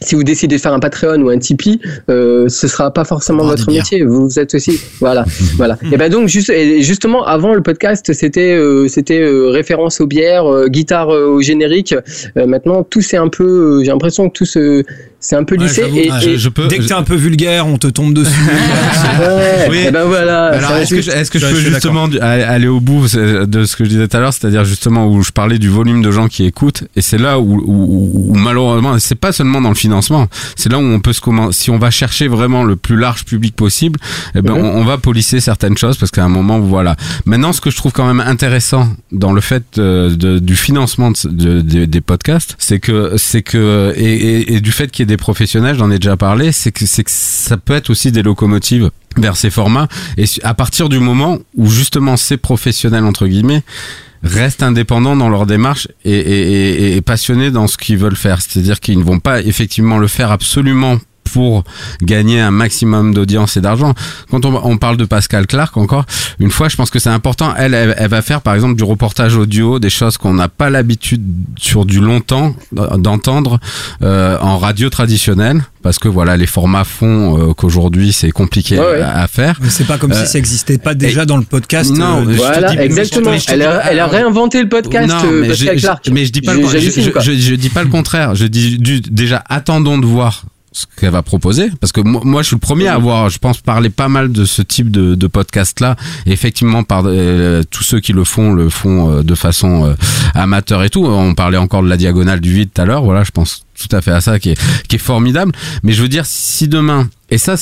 si vous décidez de faire un Patreon ou un Tipeee, euh, ce sera pas forcément votre métier. Vous êtes aussi, voilà, voilà. Et ben donc juste, justement, avant le podcast, c'était euh, c'était euh, référence aux bières, euh, guitare au générique. Euh, maintenant, tout c'est un peu, j'ai l'impression que tout se, c'est un peu lissé. j'avoue. et, Ah, et- Dès que t'es un peu vulgaire, on te tombe dessus. Ouais, Oui. et ben voilà. Alors, est-ce que, je- est-ce que je Ouais, peux je justement du- aller au bout de ce que je disais tout à l'heure, c'est-à-dire justement où je parlais du volume de gens qui écoutent, et c'est là où, où, où malheureusement, c'est pas seulement dans le financement, c'est là où on peut se commencer, si on va chercher vraiment le plus large public possible, eh ben, Mhm. on, on va polisser certaines choses parce qu'à un moment, voilà. Maintenant, ce que je trouve quand même intéressant dans le fait de- du financement de, de- des- des podcasts, c'est que, c'est que, et, et- et du fait qu'il y ait des professionnels, j'en ai déjà parlé, c'est que, ça peut être aussi des locomotives vers ces formats. Et à partir du moment où justement ces professionnels, entre guillemets, restent indépendants dans leur démarche et- et passionnés dans ce qu'ils veulent faire. C'est-à-dire qu'ils ne vont pas effectivement le faire absolument pour gagner un maximum d'audience et d'argent. Quand on, on parle de Pascal Clark encore, une fois, je pense que c'est important. Elle, elle, elle va faire par exemple du reportage audio, des choses qu'on n'a pas l'habitude sur du longtemps d'entendre euh, en radio traditionnelle, parce que voilà, les formats font euh, qu'aujourd'hui c'est compliqué Ouais, ouais. à, à faire. Mais c'est pas comme Euh, si ça existait pas déjà dans le podcast. non, euh, Voilà, dis- exactement. dis- Elle a, elle a réinventé le podcast, non, euh, mais je, Pascal je- Clark. mais je dis pas le, je- je dis pas le contraire. Je dis du- déjà attendons de voir ce qu'elle va proposer. Parce que moi, moi, je suis le premier à avoir je pense parlé pas mal de ce type de, de podcast là et effectivement par euh, tous ceux qui le font le font euh, de façon euh, amateur et tout. On parlait encore de la diagonale du vide tout à l'heure. Voilà je pense tout à fait à ça qui est qui est formidable. Mais je veux dire si demain et ça,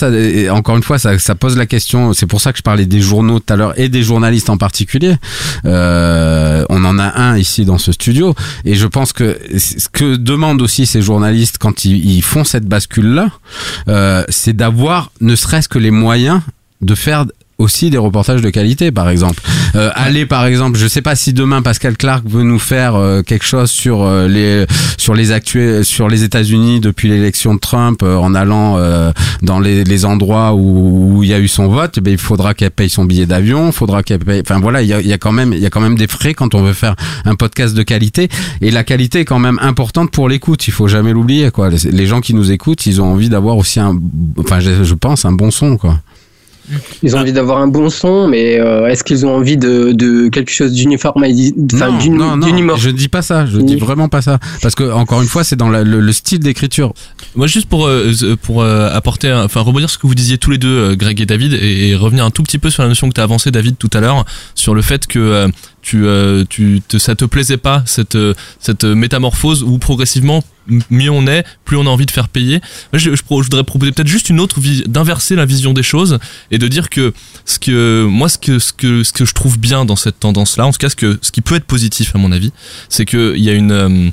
encore une fois, ça, ça pose la question. C'est pour ça que je parlais des journaux tout à l'heure et des journalistes en particulier. Euh, on en a un ici dans ce studio, et je pense que ce que demandent aussi ces journalistes quand ils, ils font cette bascule-là, euh, c'est d'avoir ne serait-ce que les moyens de faire aussi des reportages de qualité par exemple. Euh, aller par exemple je sais pas si demain Pascal Clark veut nous faire euh, quelque chose sur euh, les sur les actuels sur les États-Unis depuis l'élection de Trump euh, en allant euh, dans les, les endroits où, il y a eu son vote eh ben il faudra qu'elle paye son billet d'avion faudra qu'elle paye enfin voilà il y a, y a quand même il y a quand même des frais quand on veut faire un podcast de qualité. Et la qualité est quand même importante pour l'écoute il faut jamais l'oublier quoi. Les, gens qui nous écoutent ils ont envie d'avoir aussi un enfin je pense un bon son quoi Ils ont envie d'avoir un bon son, mais euh, est-ce qu'ils ont envie de, de quelque chose d'uniformisé non, non, non, je dis pas ça, je dis vraiment pas ça. Parce que, encore une fois, c'est dans la- le, le style d'écriture. Moi, juste pour euh, pour euh, apporter, enfin rebondir ce que vous disiez tous les deux, euh, Greg et David, et, et revenir un tout petit peu sur la notion que tu as avancée, David, tout à l'heure, sur le fait que euh, tu euh, tu te, ça te plaisait pas cette euh, cette métamorphose où progressivement mieux on est, plus on a envie de faire payer. Je, je, je voudrais proposer peut-être juste une autre vie, d'inverser la vision des choses et de dire que ce que moi ce que ce que ce que je trouve bien dans cette tendance-là, en tout cas ce que ce qui peut être positif à mon avis, c'est que il y a une euh,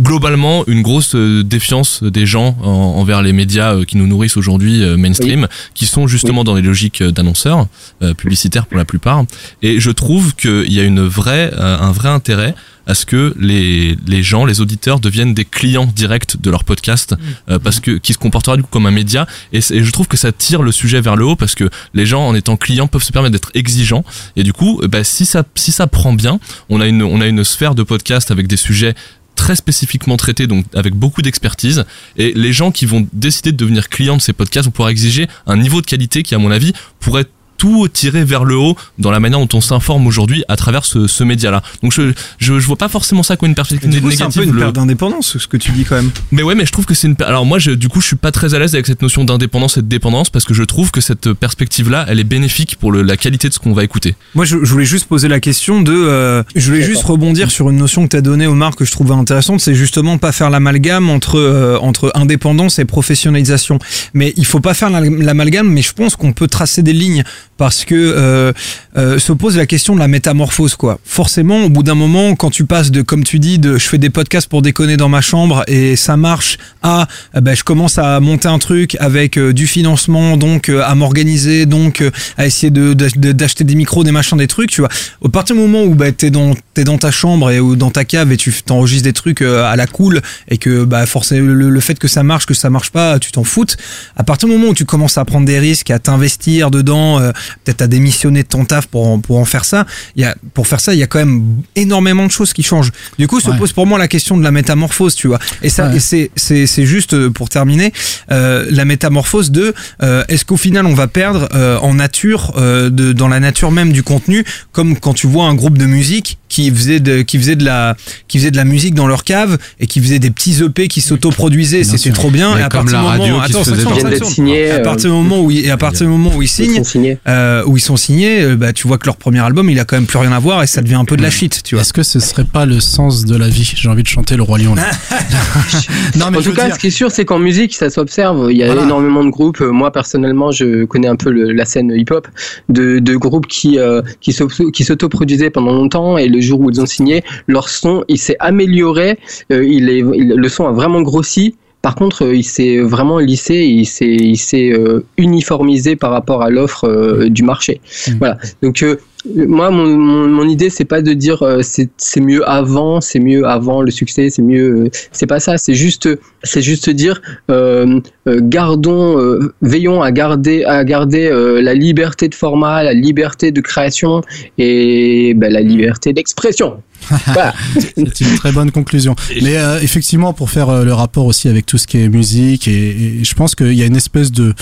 globalement une grosse euh, défiance des gens en- envers les médias euh, qui nous nourrissent aujourd'hui euh, mainstream, qui sont justement dans les logiques d'annonceurs euh, publicitaires pour la plupart. Et je trouve qu'il y a une vraie, euh, un vrai intérêt à ce que les, les gens, les auditeurs deviennent des clients directs de leur podcast euh, parce que qui se comportera du coup comme un média. Et, et je trouve que ça tire le sujet vers le haut parce que les gens en étant clients peuvent se permettre d'être exigeants. Et du coup bah, si ça si ça prend bien on a une on a une sphère de podcast avec des sujets très spécifiquement traités, donc avec beaucoup d'expertise. Et les gens qui vont décider de devenir clients de ces podcasts vont pouvoir exiger un niveau de qualité qui, à mon avis, pourrait tout tirer vers le haut dans la manière dont on s'informe aujourd'hui à travers ce, ce média-là. Donc je, je, je vois pas forcément ça comme une perspective coup, c'est un négative. peu une le- perte d'indépendance, ce que tu dis quand même. mais ouais, mais je trouve que c'est une. Alors moi, je, du coup, je suis pas très à l'aise avec cette notion d'indépendance et de dépendance parce que je trouve que cette perspective-là, elle est bénéfique pour le- la qualité de ce qu'on va écouter. Moi, je, je voulais juste poser la question de. euh, je voulais juste rebondir sur une notion que tu as donnée, Omar, que je trouvais intéressante. C'est justement pas faire l'amalgame entre, euh, entre indépendance et professionnalisation. Mais il faut pas faire la- l'amalgame, mais je pense qu'on peut tracer des lignes parce que euh, euh, se pose la question de la métamorphose, quoi. Forcément, au bout d'un moment, quand tu passes de, comme tu dis, de je fais des podcasts pour déconner dans ma chambre et ça marche, à ben, je commence à monter un truc avec euh, du financement, donc euh, à m'organiser, donc euh, à essayer de d'acheter des micros, des machins, des trucs, tu vois. Au partir du moment où bah, t'es dans t'es dans ta chambre et ou dans ta cave et tu t'enregistres des trucs à la cool et que bah forcément le, le fait que ça marche, que ça marche pas, tu t'en foutes. À partir du moment où tu commences à prendre des risques, à t'investir dedans, peut-être à démissionner de ton taf pour en, pour en faire ça, il y a pour faire ça il y a quand même énormément de choses qui changent. Du coup, se Ouais. pose pour moi la question de la métamorphose, tu vois. Et ça, Ouais. et c'est c'est c'est juste euh, pour terminer euh, la métamorphose de euh, est-ce qu'au final on va perdre euh, en nature euh, de dans la nature même du contenu comme quand tu vois un groupe de musique qui faisait de qui faisait de la qui faisait de la musique dans leur cave et qui faisait des petits EP qui s'autoproduisaient c'était trop bien Mais et à partir du moment attends, à partir du où ils, et à partir du moment où ils signent. Euh, où ils sont signés euh, bah tu vois que leur premier album il a quand même plus rien à voir et ça devient un peu de la shit tu vois Est-ce que ce serait pas le sens de la vie J'ai envie de chanter le roi lion. Là. non mais en tout cas, dire- ce qui est sûr, c'est qu'en musique, ça s'observe. Il y a Voilà. énormément de groupes. Euh, Moi, personnellement, je connais un peu le- la scène hip-hop de, de groupes qui euh, qui s'auto- qui s'autoproduisaient pendant longtemps et le jour où ils ont signé, leur son, il s'est amélioré. Euh, il est, il- le son a vraiment grossi. Par contre, euh, il s'est vraiment lissé, il s'est, il s'est euh, uniformisé par rapport à l'offre euh, du marché. Voilà. Donc, euh, moi, mon, mon, mon idée, c'est pas de dire euh, c'est c'est mieux avant, c'est mieux avant le succès, c'est mieux. euh, c'est pas ça. C'est juste, c'est juste dire euh, euh, gardons, euh, veillons à garder, à garder euh, la liberté de format, la liberté de création et ben, la liberté d'expression. Voilà. C'est une très bonne conclusion. Mais euh, effectivement, pour faire euh, le rapport aussi avec tout ce qui est musique, et, et je pense qu'il y a une espèce de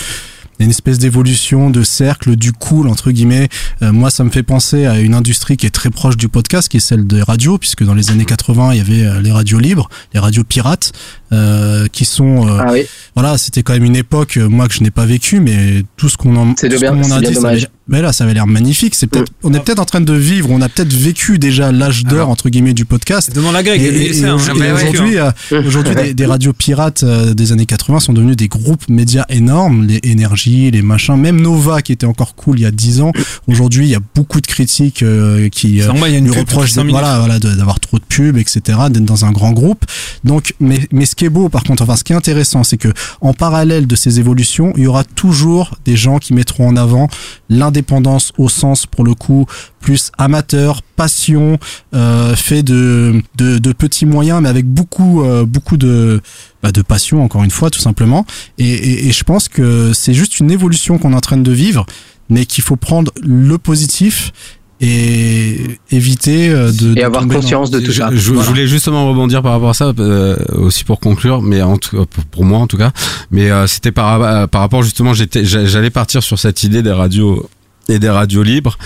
il y a une espèce d'évolution de cercle du cool entre guillemets. Euh, moi ça me fait penser à une industrie qui est très proche du podcast qui est celle des radios puisque dans les années 80 il y avait euh, les radios libres les radios pirates euh, qui sont euh, Ah oui. voilà c'était quand même une époque euh, moi que je n'ai pas vécu mais tout ce qu'on en C'est tout ce bien- c'est a dit ça dommage. avait- mais là ça avait l'air magnifique. C'est peut-être on est peut-être en train de vivre on a peut-être vécu déjà l'âge d'or entre guillemets du podcast. Demande la Greg, et, et- hein. et Ah bah aujourd'hui euh, aujourd'hui des, des radios pirates euh, des années 80 sont devenus des groupes médias énormes les énergies les machins. Même Nova qui était encore cool il y a 10 ans aujourd'hui il y a beaucoup de critiques euh, qui normal, il y a une reprochent de- voilà voilà d'avoir trop de pubs etc d'être dans un grand groupe. Donc mais mais ce qui est beau par contre enfin ce qui est intéressant c'est que en parallèle de ces évolutions il y aura toujours des gens qui mettront en avant l'indépendance au sens pour le coup plus amateur passion euh, fait de, de de petits moyens mais avec beaucoup euh, beaucoup de bah, de passion encore une fois tout simplement. Et, et, et je pense que c'est juste une évolution qu'on est en train de vivre mais qu'il faut prendre le positif et éviter euh, de de tomber dans- Je, je- je Voilà. voulais justement rebondir par rapport à ça euh, aussi pour conclure, mais en tout, pour- pour moi en tout cas. Mais euh, c'était par, euh, par rapport justement, j'étais, j'allais partir sur cette idée des radios et des radios libres.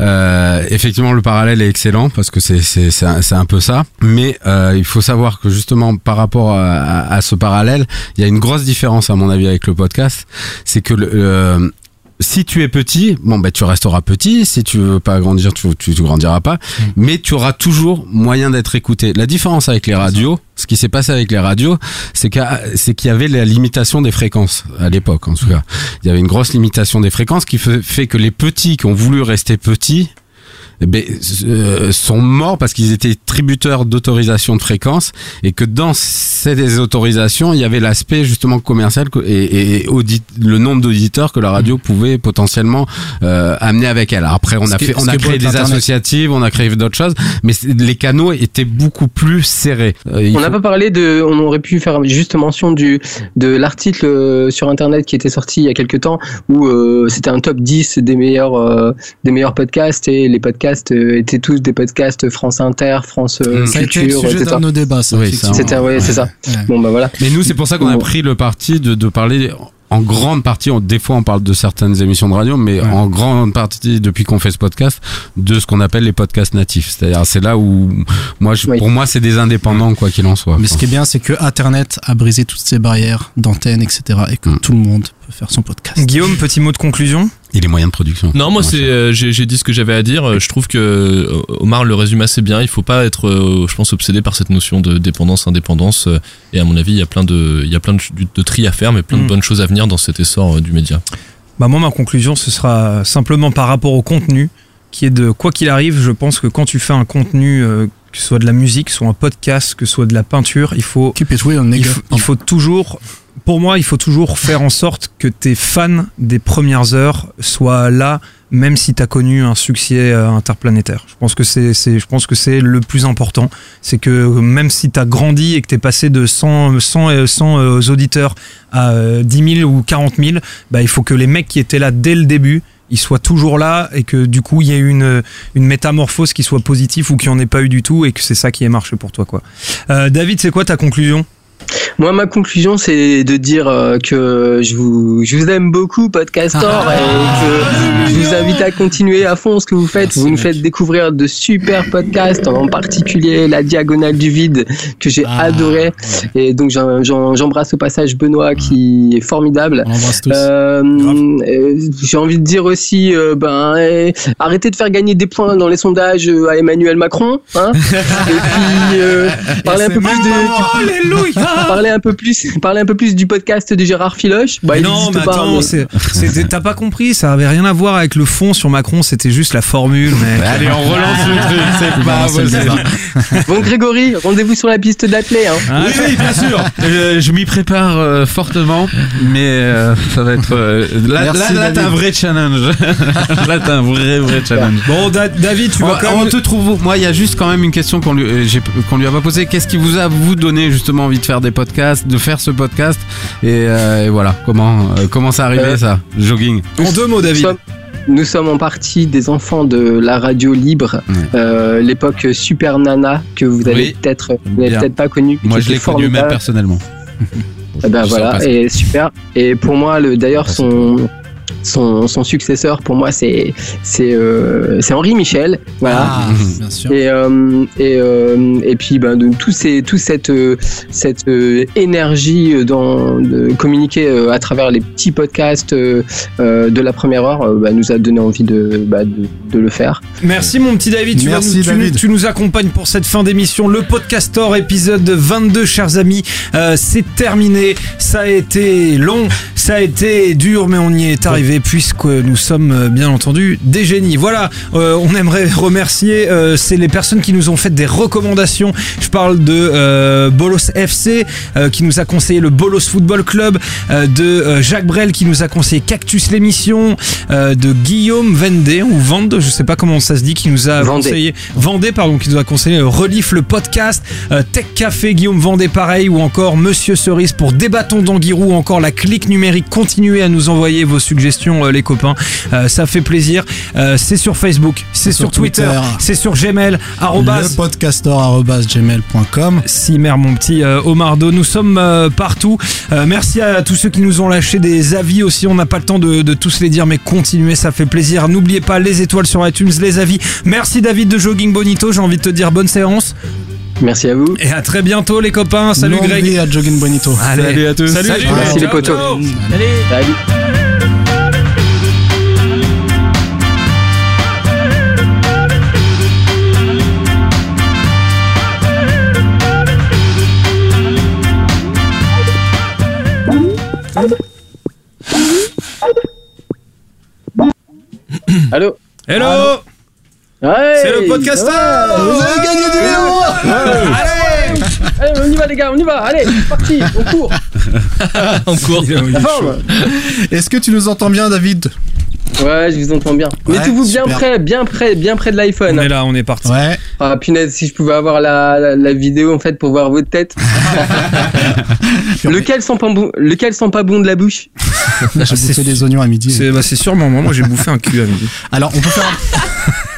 Euh, effectivement, le parallèle est excellent parce que c'est c'est c'est un, peu ça. Mais euh, il faut savoir que justement par rapport à, à- à ce parallèle, il y a une grosse différence à mon avis avec le podcast, c'est que le euh, si tu es petit, bon bah tu resteras petit. Si tu veux pas grandir, tu tu, tu grandiras pas. Mais tu auras toujours moyen d'être écouté. La différence avec les radios, ce qui s'est passé avec les radios, c'est qu'il y avait la limitation des fréquences à l'époque en tout cas. Il y avait une grosse limitation des fréquences qui fait, fait que les petits qui ont voulu rester petits eh ben, euh, sont morts parce qu'ils étaient tributaires d'autorisation de fréquence et que dans ces autorisations, il y avait l'aspect justement commercial et, et audit- le nombre d'auditeurs que la radio pouvait potentiellement euh, amener avec elle. Après, on Ce a fait, on a créé des associatives, on a créé d'autres choses, mais les canaux étaient beaucoup plus serrés. Euh, On n'a faut- pas parlé de, on aurait pu faire juste mention du de l'article euh, sur internet qui était sorti il y a quelques temps où euh, c'était un top 10 des meilleurs euh, des meilleurs podcasts et les podcasts euh, étaient tous des podcasts France Inter, France euh, Ça a été Culture, de nos débats, ça, Oui, ça, C'était ouais, c'est ça. Ouais. Bon bah voilà. Mais nous, c'est pour ça qu'on a pris le parti de, de parler en grande partie, on- des fois on parle de certaines émissions de radio, mais en grande partie, depuis qu'on fait ce podcast, de ce qu'on appelle les podcasts natifs. C'est-à-dire, c'est là où, moi, je- pour moi, c'est des indépendants, quoi qu'il en soit. Mais ce qui est bien, c'est que Internet a brisé toutes ces barrières d'antenne, etc. et que Mm. tout le monde peut faire son podcast. Guillaume, petit mot de conclusion? Et les moyens de production. Non, moi c'est euh, j'ai dit ce que j'avais à dire. Euh, Je trouve que euh, Omar le résume assez bien. Il faut pas être, euh, je pense, obsédé par cette notion de dépendance, indépendance. Et à mon avis, il y a plein de, il y a plein de, de tri à faire, mais plein Mm. de bonnes choses à venir dans cet essor euh, du média. Bah moi ma conclusion ce sera simplement par rapport au contenu qui est de quoi qu'il arrive, je pense que quand tu fais un contenu euh, que ce soit de la musique, que ce soit un podcast, que ce soit de la peinture, il faut Keep it real, nigga. il faut, il faut toujours pour moi, il faut toujours faire en sorte que tes fans des premières heures soient là même si tu as connu un succès euh, interplanétaire. Je pense que c'est je pense que c'est le plus important, c'est que même si tu as grandi et que tu es passé de 100 100 euh, 100 euh, auditeurs à euh, 10 000 ou 40 000, bah, il faut que les mecs qui étaient là dès le début ils soient toujours là et que du coup il y ait une, une métamorphose qui soit positive ou qui en ait pas eu du tout et que c'est ça qui ait marché pour toi quoi. Euh, David, c'est quoi ta conclusion? Moi, ma conclusion, c'est de dire euh, que je vous, je vous aime beaucoup, Podcastor, et que je vous invite à continuer à fond ce que vous faites. vous nous faites découvrir de super podcasts, en particulier La Diagonale du Vide, que j'ai adoré. Et donc, j'embrasse au passage Benoît, qui est formidable. Euh, euh, j'ai envie de dire aussi, euh, ben, eh, arrêtez de faire gagner des points dans les sondages à Emmanuel Macron. Hein et puis, euh, parlez un peu plus de. Parlez parler un peu plus, parler un peu plus du podcast de Gérard Filoche. Bah, non, mais pas, attends, mais- t'as pas compris, ça avait rien à voir avec le fond sur Macron, c'était juste la formule, mec. Allez, on relance le truc, c'est pas possible. Bon, Grégory, rendez-vous sur la piste d'athlée. Hein. Oui, oui, bien sûr. Je, je m'y prépare euh, fortement, mais euh, ça va être. euh, là, Merci, là, t'as un vrai challenge. là, t'as un vrai, vrai challenge. Bon, Da- David, tu on, vas quand même. on te trouve Moi, il y a juste quand même une question qu'on lui, euh, qu'on lui a pas posée. Qu'est-ce qui vous a vous donné justement envie de faire des podcasts, de faire ce podcast et, euh, et voilà, comment euh, comment ça arrivé Euh, ça, jogging. En deux mots, David. Nous sommes- en partie des enfants de la radio libre, euh, l'époque Super Nana que vous avez Oui. peut-être peut-être pas connu. Moi, je l'ai était connu même personnellement. Ben Je voilà, et super. Et pour moi, le d'ailleurs son son, son successeur, pour moi, c'est c'est euh, c'est Henri Michel. Voilà. Ah, bien sûr. Et euh, et euh, et puis ben de tout ces tout cette euh, cette euh, énergie dans de communiquer euh, à travers les petits podcasts de la première heure euh, bah, nous a donné envie de bah, de, de le faire. Merci mon petit David, tu, vas nous, tu, David. nous- tu nous accompagnes pour cette fin d'émission. Le Podcastor épisode 22, chers amis, euh, c'est terminé. Ça a été long, ça a été dur, mais on y est arrivé puisque nous sommes euh, bien entendu des génies. Voilà, euh, on aimerait remercier, euh, c'est les personnes qui nous ont fait des recommandations. Je parle de euh, Bolos FC euh, qui nous a conseillé le Bolos Football Club, euh, de euh, Jacques Brel qui nous a conseillé Cactus l'émission, euh, de Guillaume Vendée ou Vende, je sais pas comment ça se dit, qui nous a Vendée. conseillé Vendée pardon, qui nous a conseillé Relief le podcast, euh, Tech Café Guillaume Vendée pareil ou encore Monsieur Cerise pour Débattons d'Anguirou, ou encore la clique numérique. Continuez à nous envoyer vos suggestions euh, les copains, Euh, ça fait plaisir. Euh, c'est sur Facebook, c'est sur, sur Twitter, Twitter. c'est sur Gmail, arrobase Le podcastor.gmail.com. si mère mon petit euh, Omardo, nous sommes euh, partout. Euh, merci à tous ceux qui nous ont lâché des avis aussi. On n'a pas le temps de, de tous les dire, mais continuez, ça fait plaisir. N'oubliez pas les étoiles sur iTunes, les avis. Merci David de Jogging Bonito. J'ai envie de te dire bonne séance. Merci à vous. Et à très bientôt les copains. Salut Longue Greg. vie à Jogging Bonito. Allez. Salut à tous. Salut, Salut. Merci les potos. ciao. Salut. Allô? Hello. Ouais, C'est le podcasteur. Vous avez gagné du vélo Allez. Allez, on y va les gars, on y va Allez, c'est parti, on court En cours. La forme Est-ce que tu nous entends bien, David? Ouais, je vous entends bien. Ouais, Mettez-vous bien près, bien près, bien près de On l'iPhone. est là, on est parti. Ouais. Ah punaise, si je pouvais avoir la, la, la vidéo en fait pour voir votre tête. lequel sent pas bon, lequel sent pas bon de la bouche? J'ai c'est- bouffé des oignons à midi. C'est bah, c'est sûrement moi. Moi j'ai bouffé un cul à midi. Alors, on peut faire un...